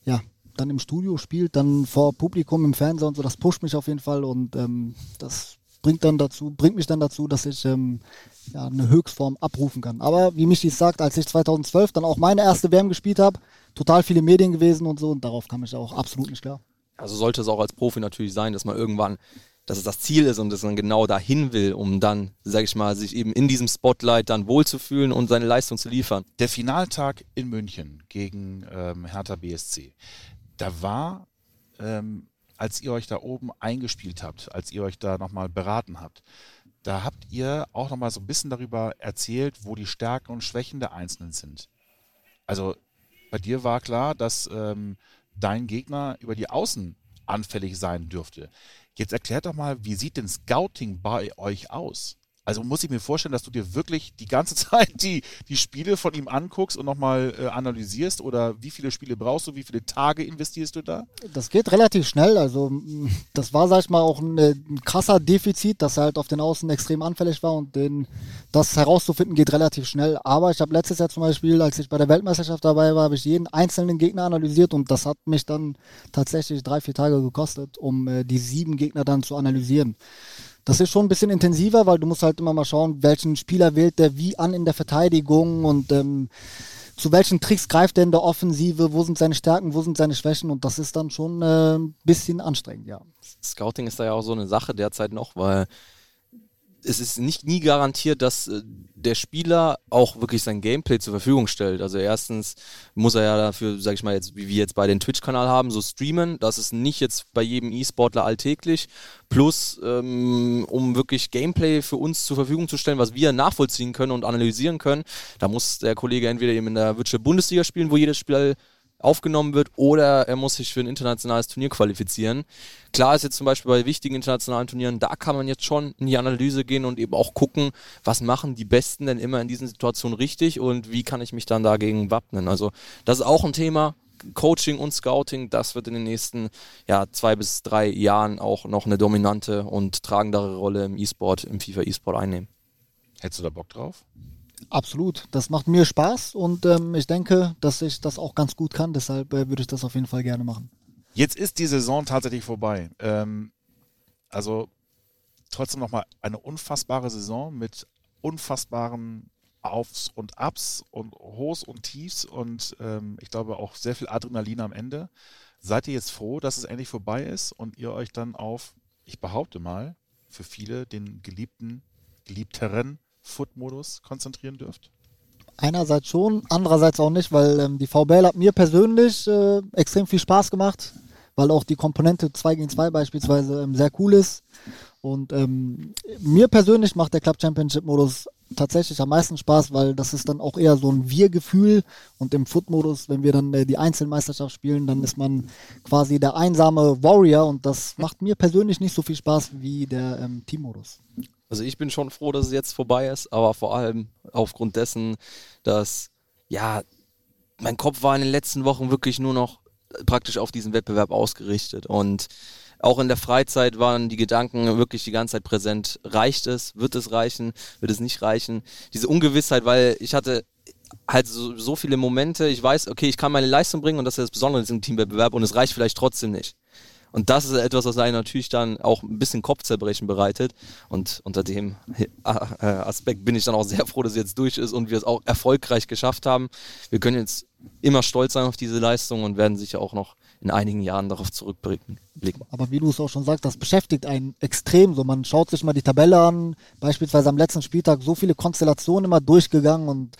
ja, dann im Studio spielt, dann vor Publikum im Fernseher und so, das pusht mich auf jeden Fall und ähm, das bringt dann dazu, bringt mich dann dazu, dass ich ähm, ja, eine Höchstform abrufen kann. Aber wie Michi sagt, als ich 2012 dann auch meine erste WM gespielt habe, total viele Medien gewesen und so und darauf kam ich auch absolut nicht klar. Also sollte es auch als Profi natürlich sein, dass man irgendwann, dass es das Ziel ist und dass man genau dahin will, um dann, sag ich mal, sich eben in diesem Spotlight dann wohlzufühlen und seine Leistung zu liefern. Der Finaltag in München gegen ähm, Hertha BSC da war, ähm, als ihr euch da oben eingespielt habt, als ihr euch da nochmal beraten habt, da habt ihr auch nochmal so ein bisschen darüber erzählt, wo die Stärken und Schwächen der Einzelnen sind. Also bei dir war klar, dass ähm, dein Gegner über die Außen anfällig sein dürfte. Jetzt erklärt doch mal, wie sieht denn Scouting bei euch aus? Also muss ich mir vorstellen, dass du dir wirklich die ganze Zeit die, die Spiele von ihm anguckst und nochmal äh, analysierst oder wie viele Spiele brauchst du, wie viele Tage investierst du da? Das geht relativ schnell. Also das war, sag ich mal, auch ein, ein krasser Defizit, dass er halt auf den Außen extrem anfällig war und den, das herauszufinden geht relativ schnell. Aber ich habe letztes Jahr zum Beispiel, als ich bei der Weltmeisterschaft dabei war, habe ich jeden einzelnen Gegner analysiert und das hat mich dann tatsächlich drei, vier Tage gekostet, um äh, die sieben Gegner dann zu analysieren. Das ist schon ein bisschen intensiver, weil du musst halt immer mal schauen, welchen Spieler wählt der wie an in der Verteidigung und ähm, zu welchen Tricks greift er in der Offensive, wo sind seine Stärken, wo sind seine Schwächen und das ist dann schon äh, ein bisschen anstrengend, ja. Scouting ist da ja auch so eine Sache derzeit noch, weil es ist nicht nie garantiert, dass äh, der Spieler auch wirklich sein Gameplay zur Verfügung stellt. Also erstens muss er ja dafür, sag ich mal jetzt, wie wir jetzt bei den Twitch-Kanal haben, so streamen. Das ist nicht jetzt bei jedem E-Sportler alltäglich. Plus, ähm, um wirklich Gameplay für uns zur Verfügung zu stellen, was wir nachvollziehen können und analysieren können, da muss der Kollege entweder eben in der Virtual Bundesliga spielen, wo jedes Spiel aufgenommen wird oder er muss sich für ein internationales Turnier qualifizieren. Klar ist jetzt zum Beispiel bei wichtigen internationalen Turnieren, da kann man jetzt schon in die Analyse gehen und eben auch gucken, was machen die Besten denn immer in diesen Situationen richtig und wie kann ich mich dann dagegen wappnen. Also das ist auch ein Thema. Coaching und Scouting, das wird in den nächsten ja, zwei bis drei Jahren auch noch eine dominante und tragendere Rolle im E-Sport, im FIFA E-Sport einnehmen. Hättest du da Bock drauf? Absolut. Das macht mir Spaß und ähm, ich denke, dass ich das auch ganz gut kann. Deshalb äh, würde ich das auf jeden Fall gerne machen. Jetzt ist die Saison tatsächlich vorbei. Ähm, also trotzdem nochmal eine unfassbare Saison mit unfassbaren Aufs und Ups und Hochs und Tiefs und ähm, ich glaube auch sehr viel Adrenalin am Ende. Seid ihr jetzt froh, dass es endlich vorbei ist und ihr euch dann auf, ich behaupte mal, für viele den geliebten, geliebteren Foot-Modus konzentrieren dürft? Einerseits schon, andererseits auch nicht, weil ähm, die VBL hat mir persönlich äh, extrem viel Spaß gemacht, weil auch die Komponente 2 gegen 2 beispielsweise ähm, sehr cool ist. Und ähm, mir persönlich macht der Club Championship Modus tatsächlich am meisten Spaß, weil das ist dann auch eher so ein Wir-Gefühl. Und im Foot-Modus, wenn wir dann äh, die Einzelmeisterschaft spielen, dann ist man quasi der einsame Warrior und das macht mir persönlich nicht so viel Spaß wie der ähm, Team-Modus. Also ich bin schon froh, dass es jetzt vorbei ist, aber vor allem aufgrund dessen, dass ja, mein Kopf war in den letzten Wochen wirklich nur noch praktisch auf diesen Wettbewerb ausgerichtet und auch in der Freizeit waren die Gedanken wirklich die ganze Zeit präsent. Reicht es? Wird es reichen? Wird es nicht reichen? Diese Ungewissheit, weil ich hatte halt so, so viele Momente, ich weiß, okay, ich kann meine Leistung bringen und das ist das Besondere in diesem Teamwettbewerb und es reicht vielleicht trotzdem nicht. Und das ist etwas, was einen natürlich dann auch ein bisschen Kopfzerbrechen bereitet. Und unter dem äh, Aspekt bin ich dann auch sehr froh, dass es jetzt durch ist und wir es auch erfolgreich geschafft haben. Wir können jetzt immer stolz sein auf diese Leistung und werden sicher auch noch in einigen Jahren darauf zurückblicken. Aber wie du es auch schon sagst, das beschäftigt einen extrem. So, man schaut sich mal die Tabelle an, beispielsweise am letzten Spieltag so viele Konstellationen immer durchgegangen und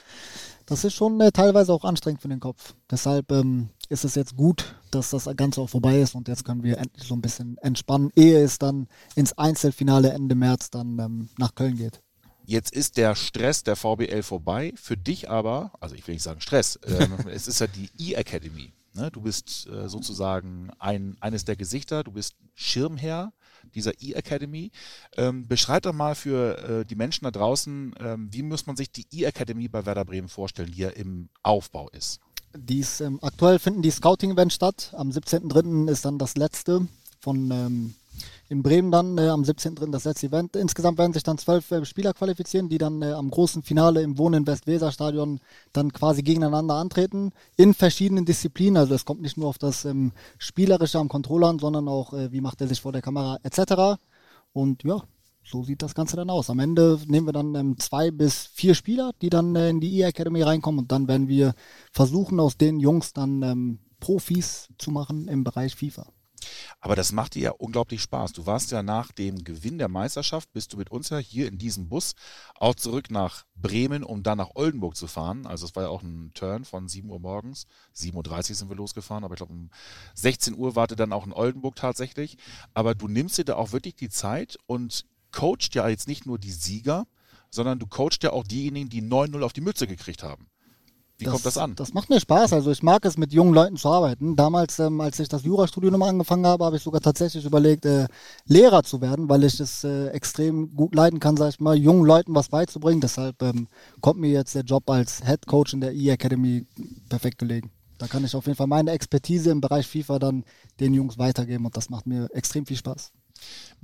das ist schon äh, teilweise auch anstrengend für den Kopf. Deshalb, ähm, ist es jetzt gut, dass das Ganze auch vorbei ist und jetzt können wir endlich so ein bisschen entspannen, ehe es dann ins Einzelfinale Ende März dann ähm, nach Köln geht. Jetzt ist der Stress der VBL vorbei. Für dich aber, also ich will nicht sagen Stress, äh, es ist ja die E-Academy. Ne? Du bist äh, sozusagen ein, eines der Gesichter, du bist Schirmherr dieser E-Academy. Ähm, beschreib doch mal für äh, die Menschen da draußen, ähm, wie muss man sich die E-Academy bei Werder Bremen vorstellen, die ja im Aufbau ist? Dies, ähm, aktuell finden die Scouting-Events statt. Am 17.03. ist dann das letzte von ähm, in Bremen dann äh, am 17.03. das letzte Event. Insgesamt werden sich dann zwölf äh, Spieler qualifizieren, die dann äh, am großen Finale im Wohnen Westweser Stadion dann quasi gegeneinander antreten in verschiedenen Disziplinen. Also es kommt nicht nur auf das ähm, Spielerische am Controller an, sondern auch, äh, wie macht er sich vor der Kamera etc. Und ja, so sieht das Ganze dann aus. Am Ende nehmen wir dann ähm, zwei bis vier Spieler, die dann äh, in die E-Academy reinkommen und dann werden wir versuchen, aus den Jungs dann ähm, Profis zu machen im Bereich FIFA. Aber das macht dir ja unglaublich Spaß. Du warst ja nach dem Gewinn der Meisterschaft, bist du mit uns ja hier in diesem Bus auch zurück nach Bremen, um dann nach Oldenburg zu fahren. Also es war ja auch ein Turn von 7 Uhr morgens. 7.30 Uhr sind wir losgefahren, aber ich glaube um 16 Uhr warte dann auch in Oldenburg tatsächlich. Aber du nimmst dir da auch wirklich die Zeit und coacht ja jetzt nicht nur die Sieger, sondern du coacht ja auch diejenigen, die 9-0 auf die Mütze gekriegt haben. Wie das, kommt das an? Das macht mir Spaß. Also ich mag es, mit jungen Leuten zu arbeiten. Damals, ähm, als ich das Jurastudium angefangen habe, habe ich sogar tatsächlich überlegt, äh, Lehrer zu werden, weil ich es äh, extrem gut leiden kann, sag ich mal, jungen Leuten was beizubringen. Deshalb ähm, kommt mir jetzt der Job als Head Coach in der E-Academy perfekt gelegen. Da kann ich auf jeden Fall meine Expertise im Bereich FIFA dann den Jungs weitergeben und das macht mir extrem viel Spaß.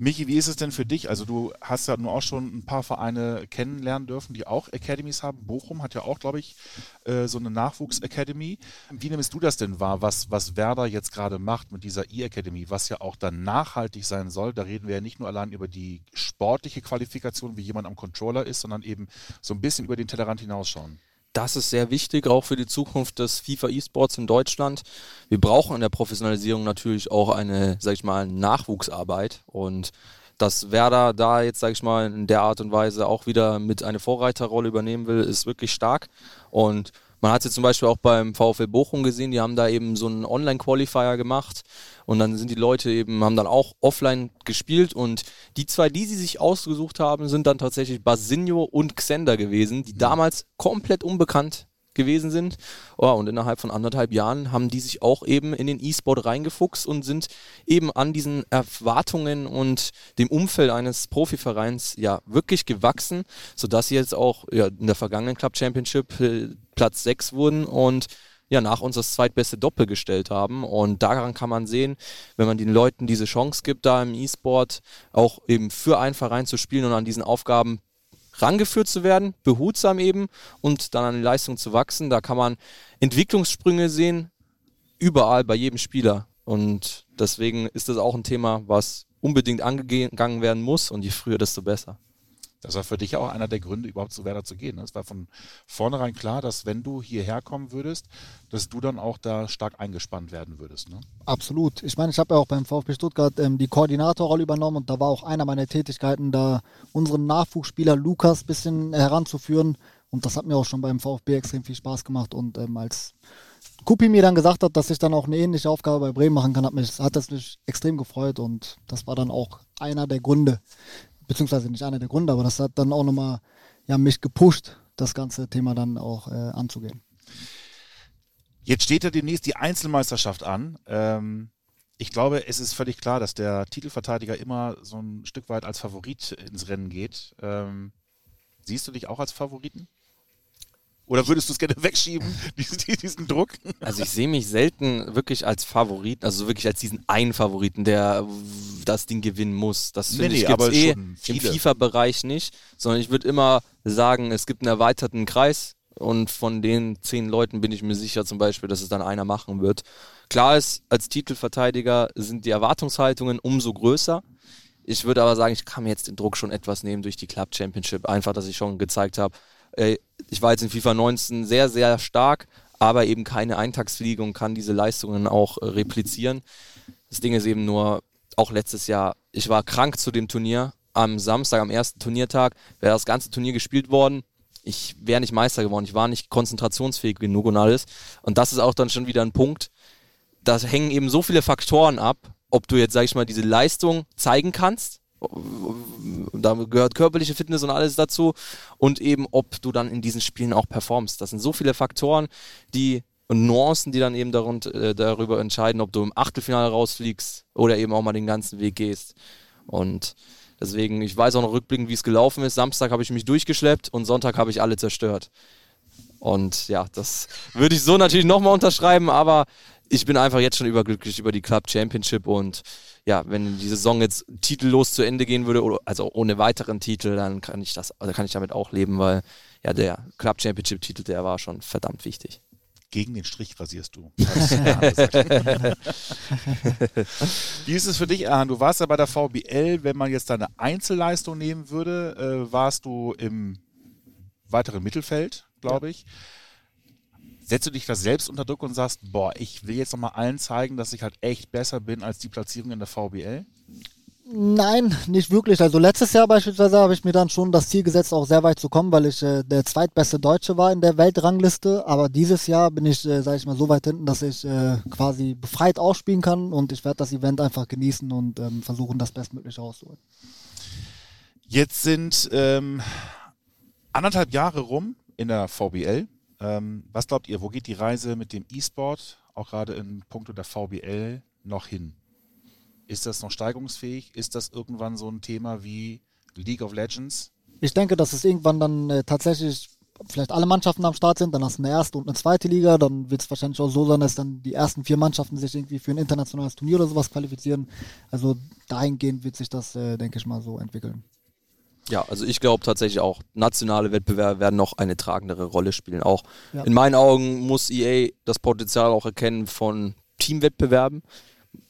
Michi, wie ist es denn für dich? Also du hast ja nur auch schon ein paar Vereine kennenlernen dürfen, die auch Academies haben. Bochum hat ja auch, glaube ich, äh, so eine Nachwuchs-Academy. Wie nimmst du das denn wahr, was, was Werder jetzt gerade macht mit dieser E-Academy, was ja auch dann nachhaltig sein soll? Da reden wir ja nicht nur allein über die sportliche Qualifikation, wie jemand am Controller ist, sondern eben so ein bisschen über den Tellerrand hinausschauen das ist sehr wichtig, auch für die Zukunft des FIFA E-Sports in Deutschland. Wir brauchen in der Professionalisierung natürlich auch eine, sag ich mal, Nachwuchsarbeit und dass Werder da jetzt, sag ich mal, in der Art und Weise auch wieder mit eine Vorreiterrolle übernehmen will, ist wirklich stark und man hat es zum Beispiel auch beim VfL Bochum gesehen, die haben da eben so einen Online-Qualifier gemacht und dann sind die Leute eben, haben dann auch offline gespielt und die zwei, die sie sich ausgesucht haben, sind dann tatsächlich Basinho und Xender gewesen, die mhm. damals komplett unbekannt gewesen sind. Oh, und innerhalb von anderthalb Jahren haben die sich auch eben in den E-Sport reingefuchst und sind eben an diesen Erwartungen und dem Umfeld eines Profivereins ja wirklich gewachsen, sodass sie jetzt auch ja, in der vergangenen Club Championship äh, Platz 6 wurden und ja, nach uns das zweitbeste Doppel gestellt haben. Und daran kann man sehen, wenn man den Leuten diese Chance gibt, da im E-Sport auch eben für einen Verein zu spielen und an diesen Aufgaben rangeführt zu werden, behutsam eben und dann an die Leistung zu wachsen. Da kann man Entwicklungssprünge sehen, überall bei jedem Spieler. Und deswegen ist das auch ein Thema, was unbedingt angegangen werden muss und je früher, desto besser. Das war für dich auch einer der Gründe, überhaupt zu Werder zu gehen. Ne? Es war von vornherein klar, dass wenn du hierher kommen würdest, dass du dann auch da stark eingespannt werden würdest. Ne? Absolut. Ich meine, ich habe ja auch beim VfB Stuttgart ähm, die Koordinatorrolle übernommen und da war auch einer meiner Tätigkeiten, da unseren Nachwuchsspieler Lukas ein bisschen heranzuführen. Und das hat mir auch schon beim VfB extrem viel Spaß gemacht. Und ähm, als Kupi mir dann gesagt hat, dass ich dann auch eine ähnliche Aufgabe bei Bremen machen kann, hat, mich, hat das mich extrem gefreut. Und das war dann auch einer der Gründe, beziehungsweise nicht einer der Gründe, aber das hat dann auch nochmal ja, mich gepusht, das ganze Thema dann auch äh, anzugehen. Jetzt steht ja demnächst die Einzelmeisterschaft an. Ähm, ich glaube, es ist völlig klar, dass der Titelverteidiger immer so ein Stück weit als Favorit ins Rennen geht. Ähm, siehst du dich auch als Favoriten? Oder würdest du es gerne wegschieben, diesen, diesen Druck? Also ich sehe mich selten wirklich als Favoriten, also wirklich als diesen einen Favoriten, der das Ding gewinnen muss. Das finde nee, ich nee, aber eh im FIFA-Bereich nicht, sondern ich würde immer sagen, es gibt einen erweiterten Kreis und von den zehn Leuten bin ich mir sicher zum Beispiel, dass es dann einer machen wird. Klar ist, als Titelverteidiger sind die Erwartungshaltungen umso größer. Ich würde aber sagen, ich kann mir jetzt den Druck schon etwas nehmen durch die Club Championship. Einfach, dass ich schon gezeigt habe, ich war jetzt in FIFA 19 sehr, sehr stark, aber eben keine Eintagsfliege und kann diese Leistungen auch äh, replizieren. Das Ding ist eben nur, auch letztes Jahr, ich war krank zu dem Turnier. Am Samstag, am ersten Turniertag, wäre das ganze Turnier gespielt worden. ich wäre nicht Meister geworden, ich war nicht konzentrationsfähig genug und alles. Und das ist auch dann schon wieder ein Punkt, da hängen eben so viele Faktoren ab, ob du jetzt, sag ich mal, diese Leistung zeigen kannst. Da gehört körperliche Fitness und alles dazu. Und eben, ob du dann in diesen Spielen auch performst. Das sind so viele Faktoren, die und Nuancen, die dann eben darunter, äh, darüber entscheiden, ob du im Achtelfinale rausfliegst oder eben auch mal den ganzen Weg gehst. Und deswegen, ich weiß auch noch rückblickend, wie es gelaufen ist. Samstag habe ich mich durchgeschleppt und Sonntag habe ich alle zerstört. Und ja, das würde ich so natürlich nochmal unterschreiben, aber ich bin einfach jetzt schon überglücklich über die Club Championship und ja, wenn die Saison jetzt titellos zu Ende gehen würde, also ohne weiteren Titel, dann kann ich das, also kann ich damit auch leben, weil ja der Club Championship Titel, der war schon verdammt wichtig. Gegen den Strich rasierst du. Wie ist es für dich, Erhan? Du warst ja bei der VBL, wenn man jetzt deine Einzelleistung nehmen würde, äh, warst du im weiteren Mittelfeld, glaube ja. Setzt du dich da selbst unter Druck und sagst, boah, ich will jetzt nochmal allen zeigen, dass ich halt echt besser bin als die Platzierung in der VBL? Nein, nicht wirklich. Also letztes Jahr beispielsweise habe ich mir dann schon das Ziel gesetzt, auch sehr weit zu kommen, weil ich äh, der zweitbeste Deutsche war in der Weltrangliste. Aber dieses Jahr bin ich, äh, sage ich mal, so weit hinten, dass ich äh, quasi befreit ausspielen kann und ich werde das Event einfach genießen und ähm, versuchen, das Bestmögliche rauszuholen. Jetzt sind ähm, anderthalb Jahre rum in der VBL. Ähm, was glaubt ihr, wo geht die Reise mit dem E-Sport, auch gerade in puncto der VBL, noch hin? Ist das noch steigerungsfähig? Ist das irgendwann so ein Thema wie League of Legends? Ich denke, dass es irgendwann dann äh, tatsächlich vielleicht alle Mannschaften am Start sind, dann hast du eine erste und eine zweite Liga, dann wird es wahrscheinlich auch so sein, dass dann die ersten vier Mannschaften sich irgendwie für ein internationales Turnier oder sowas qualifizieren. Also dahingehend wird sich das, äh, denke ich mal, so entwickeln. Ja, also ich glaube tatsächlich auch, nationale Wettbewerbe werden noch eine tragendere Rolle spielen. Auch ja. in meinen Augen muss EA das Potenzial auch erkennen von Teamwettbewerben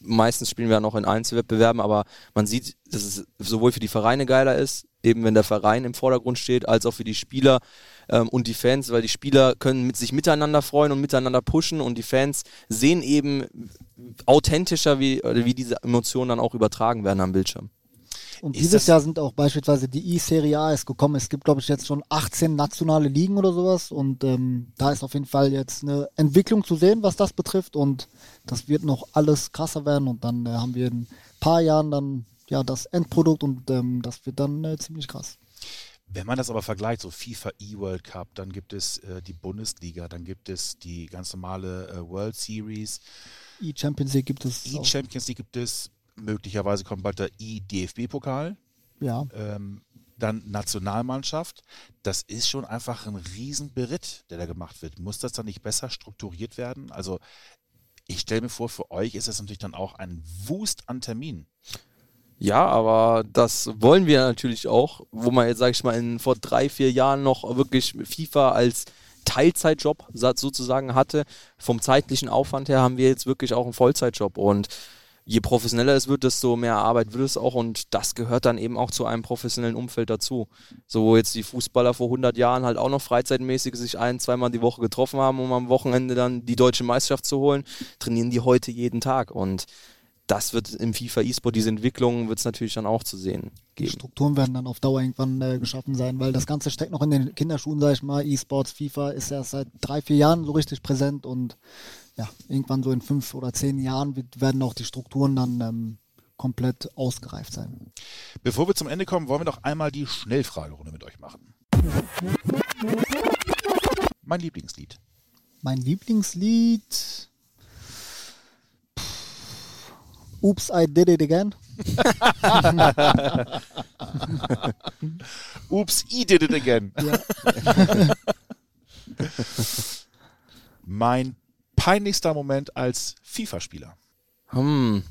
meistens spielen wir ja noch in Einzelwettbewerben, aber man sieht, dass es sowohl für die Vereine geiler ist, eben wenn der Verein im Vordergrund steht, als auch für die Spieler ähm, und die Fans, weil die Spieler können mit sich miteinander freuen und miteinander pushen und die Fans sehen eben authentischer, wie, wie diese Emotionen dann auch übertragen werden am Bildschirm. Und ist dieses Jahr sind auch beispielsweise die E-Serie A ist gekommen. Es gibt, glaube ich, jetzt schon 18 nationale Ligen oder sowas. Und ähm, da ist auf jeden Fall jetzt eine Entwicklung zu sehen, was das betrifft. Und das wird noch alles krasser werden. Und dann äh, haben wir in ein paar Jahren dann ja das Endprodukt und ähm, das wird dann äh, ziemlich krass. Wenn man das aber vergleicht, so FIFA E-World Cup, dann gibt es äh, die Bundesliga, dann gibt es die ganz normale äh, World Series. E-Champions League gibt es. E-Champions League gibt es möglicherweise kommt bald der I-DFB-Pokal. Ja. Ähm, dann Nationalmannschaft. Das ist schon einfach ein Riesenberitt, der da gemacht wird. Muss das dann nicht besser strukturiert werden? Also ich stelle mir vor, für euch ist das natürlich dann auch ein Wust an Terminen. Ja, aber das wollen wir natürlich auch, wo man jetzt, sag ich mal, in, vor drei, vier Jahren noch wirklich FIFA als Teilzeitjob sozusagen hatte. Vom zeitlichen Aufwand her haben wir jetzt wirklich auch einen Vollzeitjob und je professioneller es wird, desto mehr Arbeit wird es auch und das gehört dann eben auch zu einem professionellen Umfeld dazu. So wo jetzt die Fußballer vor 100 Jahren halt auch noch freizeitmäßig sich ein, zweimal die Woche getroffen haben, um am Wochenende dann die deutsche Meisterschaft zu holen, trainieren die heute jeden Tag und das wird im FIFA E-Sport, diese Entwicklung wird es natürlich dann auch zu sehen geben. Die Strukturen werden dann auf Dauer irgendwann äh, geschaffen sein, weil das Ganze steckt noch in den Kinderschuhen, sag ich mal. E-Sports, FIFA ist erst seit drei, vier Jahren so richtig präsent und ja, irgendwann so in fünf oder zehn Jahren werden auch die Strukturen dann ähm, komplett ausgereift sein. Bevor wir zum Ende kommen, wollen wir noch einmal die Schnellfragerunde mit euch machen. Mein Lieblingslied. Mein Lieblingslied. Oops, I did it again. Oops, I did it again. Mein peinlichster Moment als FIFA-Spieler? Hm.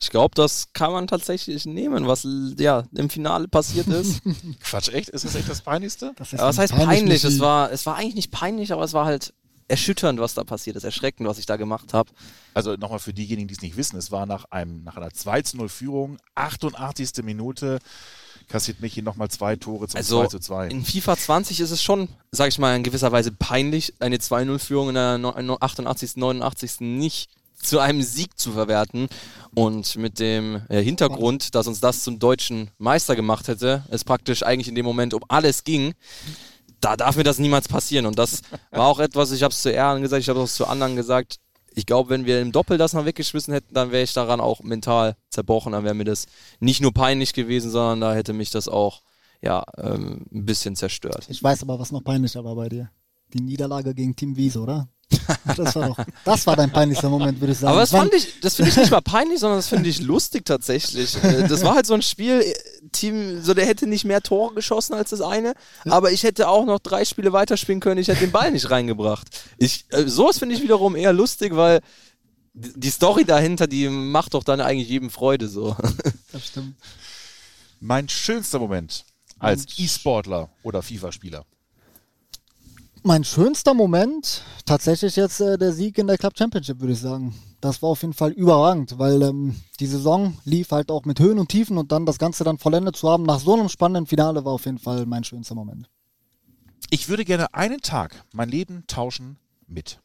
Ich glaube, das kann man tatsächlich nehmen, was ja im Finale passiert ist. Quatsch, echt? Ist das echt das Peinlichste? Das ja, was heißt peinlich? Es war, es war eigentlich nicht peinlich, aber es war halt erschütternd, was da passiert ist, erschreckend, was ich da gemacht habe. Also nochmal für diejenigen, die es nicht wissen, es war nach, einem, nach einer 2-0 Führung, 88. Minute, kassiert Michi nochmal zwei Tore zum also 2 zu 2. In FIFA 20 ist es schon, sag ich mal, in gewisser Weise peinlich, eine 2-0-Führung in der 88., 89. nicht zu einem Sieg zu verwerten. Und mit dem äh, Hintergrund, dass uns das zum deutschen Meister gemacht hätte, es praktisch eigentlich in dem Moment um alles ging, da darf mir das niemals passieren. Und das war auch etwas, ich habe es zu Ehren gesagt, ich habe es zu anderen gesagt. Ich glaube, wenn wir im Doppel das noch weggeschmissen hätten, dann wäre ich daran auch mental zerbrochen. Dann wäre mir das nicht nur peinlich gewesen, sondern da hätte mich das auch ja, ähm, ein bisschen zerstört. Ich weiß aber, was noch peinlicher war bei dir. Die Niederlage gegen Team Wiese, oder? Das war, doch, das war dein peinlichster Moment, würde ich sagen. Aber das fand ich, das finde ich nicht mal peinlich, sondern das finde ich lustig tatsächlich. Äh, das war halt so ein Spiel, äh, Team, so der hätte nicht mehr Tore geschossen als das eine, aber ich hätte auch noch drei Spiele weiterspielen können, ich hätte den Ball nicht reingebracht. Ich, äh, sowas finde ich wiederum eher lustig, weil die Story dahinter, die macht doch dann eigentlich jedem Freude so. Das stimmt. Mein schönster Moment als E-Sportler oder FIFA-Spieler. Mein schönster Moment, tatsächlich jetzt äh, der Sieg in der Club Championship, würde ich sagen. Das war auf jeden Fall überragend, weil ähm, die Saison lief halt auch mit Höhen und Tiefen und dann das Ganze dann vollendet zu haben nach so einem spannenden Finale war auf jeden Fall mein schönster Moment. Ich würde gerne einen Tag mein Leben tauschen mit.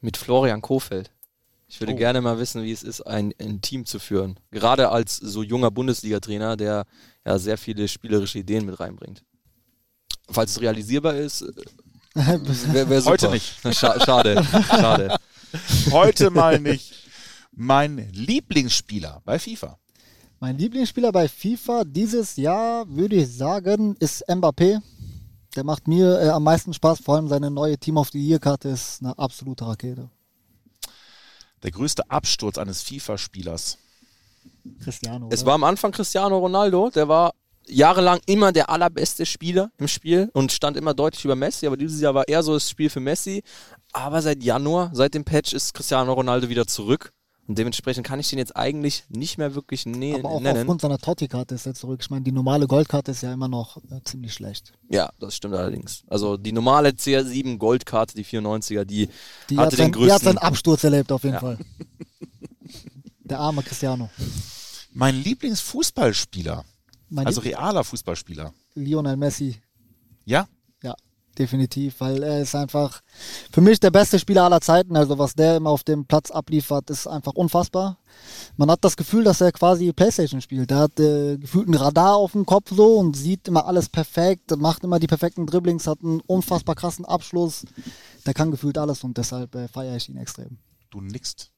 Mit Florian Kofeld. Ich würde Oh. gerne mal wissen, wie es ist, ein, ein Team zu führen. Gerade als so junger Bundesliga-Trainer, der ja sehr viele spielerische Ideen mit reinbringt. Falls es realisierbar ist, wär super. Heute nicht. Scha schade, schade. Heute mal nicht. Mein Lieblingsspieler bei FIFA. Mein Lieblingsspieler bei FIFA dieses Jahr, würde ich sagen, ist Mbappé. Der macht mir äh, am meisten Spaß, vor allem seine neue Team of the Year-Karte ist eine absolute Rakete. Der größte Absturz eines FIFA-Spielers. Cristiano. Es oder? war am Anfang Cristiano Ronaldo, der war jahrelang immer der allerbeste Spieler im Spiel und stand immer deutlich über Messi, aber dieses Jahr war eher so das Spiel für Messi. Aber seit Januar, seit dem Patch, ist Cristiano Ronaldo wieder zurück. Und dementsprechend kann ich den jetzt eigentlich nicht mehr wirklich nä- Aber auch nennen. aufgrund seiner Totti-Karte ist er zurück. Ich meine, die normale Goldkarte ist ja immer noch äh, ziemlich schlecht. Ja, das stimmt allerdings. Also die normale CR7 Goldkarte, die 94er, die, Die hatte hat, den sein, die hat größten. seinen Absturz erlebt, auf jeden Ja. Fall. Der arme Cristiano. Mein Lieblingsfußballspieler. Mein Also realer Fußballspieler. Lionel Messi. Ja? Ja, definitiv, weil er ist einfach für mich der beste Spieler aller Zeiten. Also was der immer auf dem Platz abliefert, ist einfach unfassbar. Man hat das Gefühl, dass er quasi Playstation spielt. Er hat äh, gefühlt ein Radar auf dem Kopf so und sieht immer alles perfekt, macht immer die perfekten Dribblings, hat einen unfassbar krassen Abschluss. Der kann gefühlt alles und deshalb äh, feiere ich ihn extrem. Du nix.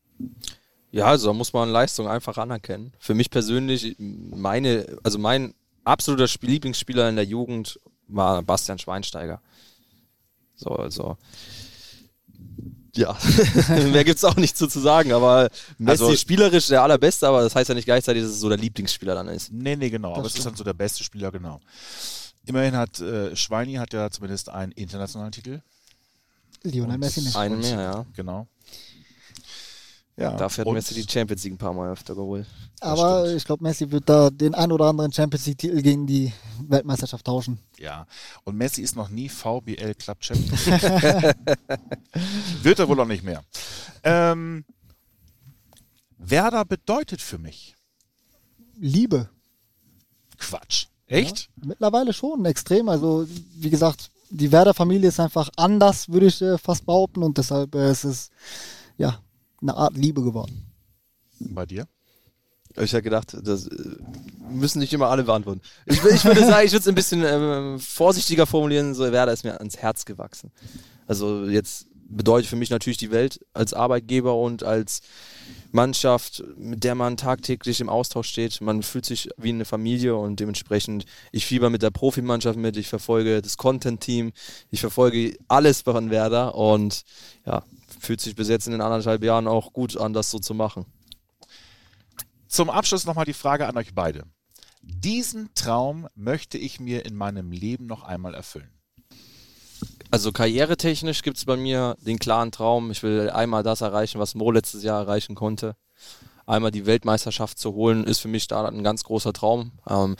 Ja, also da muss man Leistung einfach anerkennen. Für mich persönlich, meine, also mein absoluter Spiel Lieblingsspieler in der Jugend war Bastian Schweinsteiger. So, also. Ja, mehr gibt's auch nicht so zu sagen, aber Messi Also- spielerisch der allerbeste, aber das heißt ja nicht gleichzeitig, dass es so der Lieblingsspieler dann ist. Nee, nee, genau. Aber es ist dann so der beste Spieler, genau. Immerhin hat äh, Schweini hat ja zumindest einen internationalen Titel. Lionel Messi nicht. Einen mehr, ja. Genau. Ja. Dafür hat Messi die Champions League ein paar Mal öfter geholt. Aber stimmt. ich glaube, Messi wird da den ein oder anderen Champions League-Titel gegen die Weltmeisterschaft tauschen. Ja. Und Messi ist noch nie VBL Club Champion. Wird er wohl auch nicht mehr. Ähm, Werder bedeutet für mich Liebe. Quatsch. Echt? Mittlerweile schon extrem. Also, wie gesagt, die Werder-Familie ist einfach anders, würde ich äh, fast behaupten. Und deshalb äh, ist es ja eine Art Liebe geworden. Bei dir? Ich hätte gedacht, das äh, müssen nicht immer alle beantworten. Ich, ich würde sagen, ich würde es ein bisschen ähm, vorsichtiger formulieren, so Werder ist mir ans Herz gewachsen. Also jetzt bedeutet für mich natürlich die Welt als Arbeitgeber und als Mannschaft, mit der man tagtäglich im Austausch steht. Man fühlt sich wie eine Familie und dementsprechend, ich fieber mit der Profimannschaft mit, ich verfolge das Content-Team, ich verfolge alles von Werder und ja, fühlt sich bis jetzt in den anderthalb Jahren auch gut an, das so zu machen. Zum Abschluss nochmal die Frage an euch beide. Diesen Traum möchte ich mir in meinem Leben noch einmal erfüllen. Also karrieretechnisch gibt es bei mir den klaren Traum, ich will einmal das erreichen, was Mo letztes Jahr erreichen konnte. Einmal die Weltmeisterschaft zu holen, ist für mich da ein ganz großer Traum. Ähm,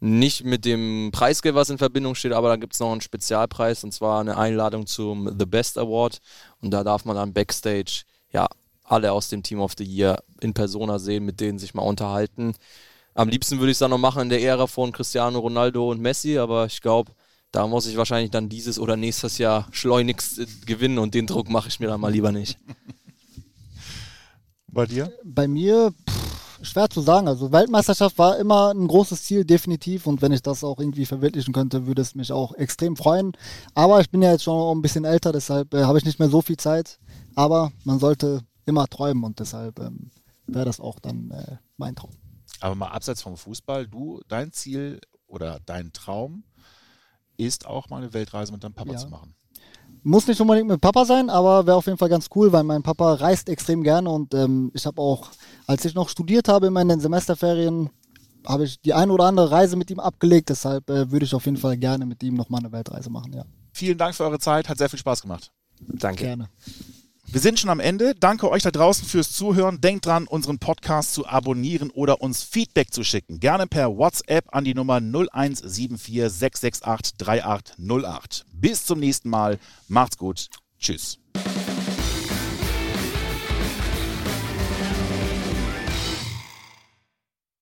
nicht mit dem Preisgeld, was in Verbindung steht, aber da gibt es noch einen Spezialpreis und zwar eine Einladung zum The Best Award. Und da darf man dann Backstage ja alle aus dem Team of the Year in Persona sehen, mit denen sich mal unterhalten. Am liebsten würde ich es dann noch machen in der Ära von Cristiano Ronaldo und Messi, aber ich glaube, da muss ich wahrscheinlich dann dieses oder nächstes Jahr schleunigst äh, gewinnen und den Druck mache ich mir dann mal lieber nicht. Bei dir? Bei mir, pff, schwer zu sagen. Also Weltmeisterschaft war immer ein großes Ziel, definitiv. Und wenn ich das auch irgendwie verwirklichen könnte, würde es mich auch extrem freuen. Aber ich bin ja jetzt schon ein bisschen älter, deshalb äh, habe ich nicht mehr so viel Zeit. Aber man sollte immer träumen und deshalb ähm, wäre das auch dann äh, mein Traum. Aber mal abseits vom Fußball, du, dein Ziel oder dein Traum ist auch mal eine Weltreise mit deinem Papa ja. zu machen. Muss nicht unbedingt mit Papa sein, aber wäre auf jeden Fall ganz cool, weil mein Papa reist extrem gerne und ähm, ich habe auch, als ich noch studiert habe in meinen Semesterferien, habe ich die eine oder andere Reise mit ihm abgelegt. Deshalb äh, würde ich auf jeden Fall gerne mit ihm nochmal eine Weltreise machen, ja. Vielen Dank für eure Zeit, hat sehr viel Spaß gemacht. Danke. Gerne. Wir sind schon am Ende. Danke euch da draußen fürs Zuhören. Denkt dran, unseren Podcast zu abonnieren oder uns Feedback zu schicken. Gerne per WhatsApp an die Nummer 0174 668 3808. Bis zum nächsten Mal. Macht's gut. Tschüss.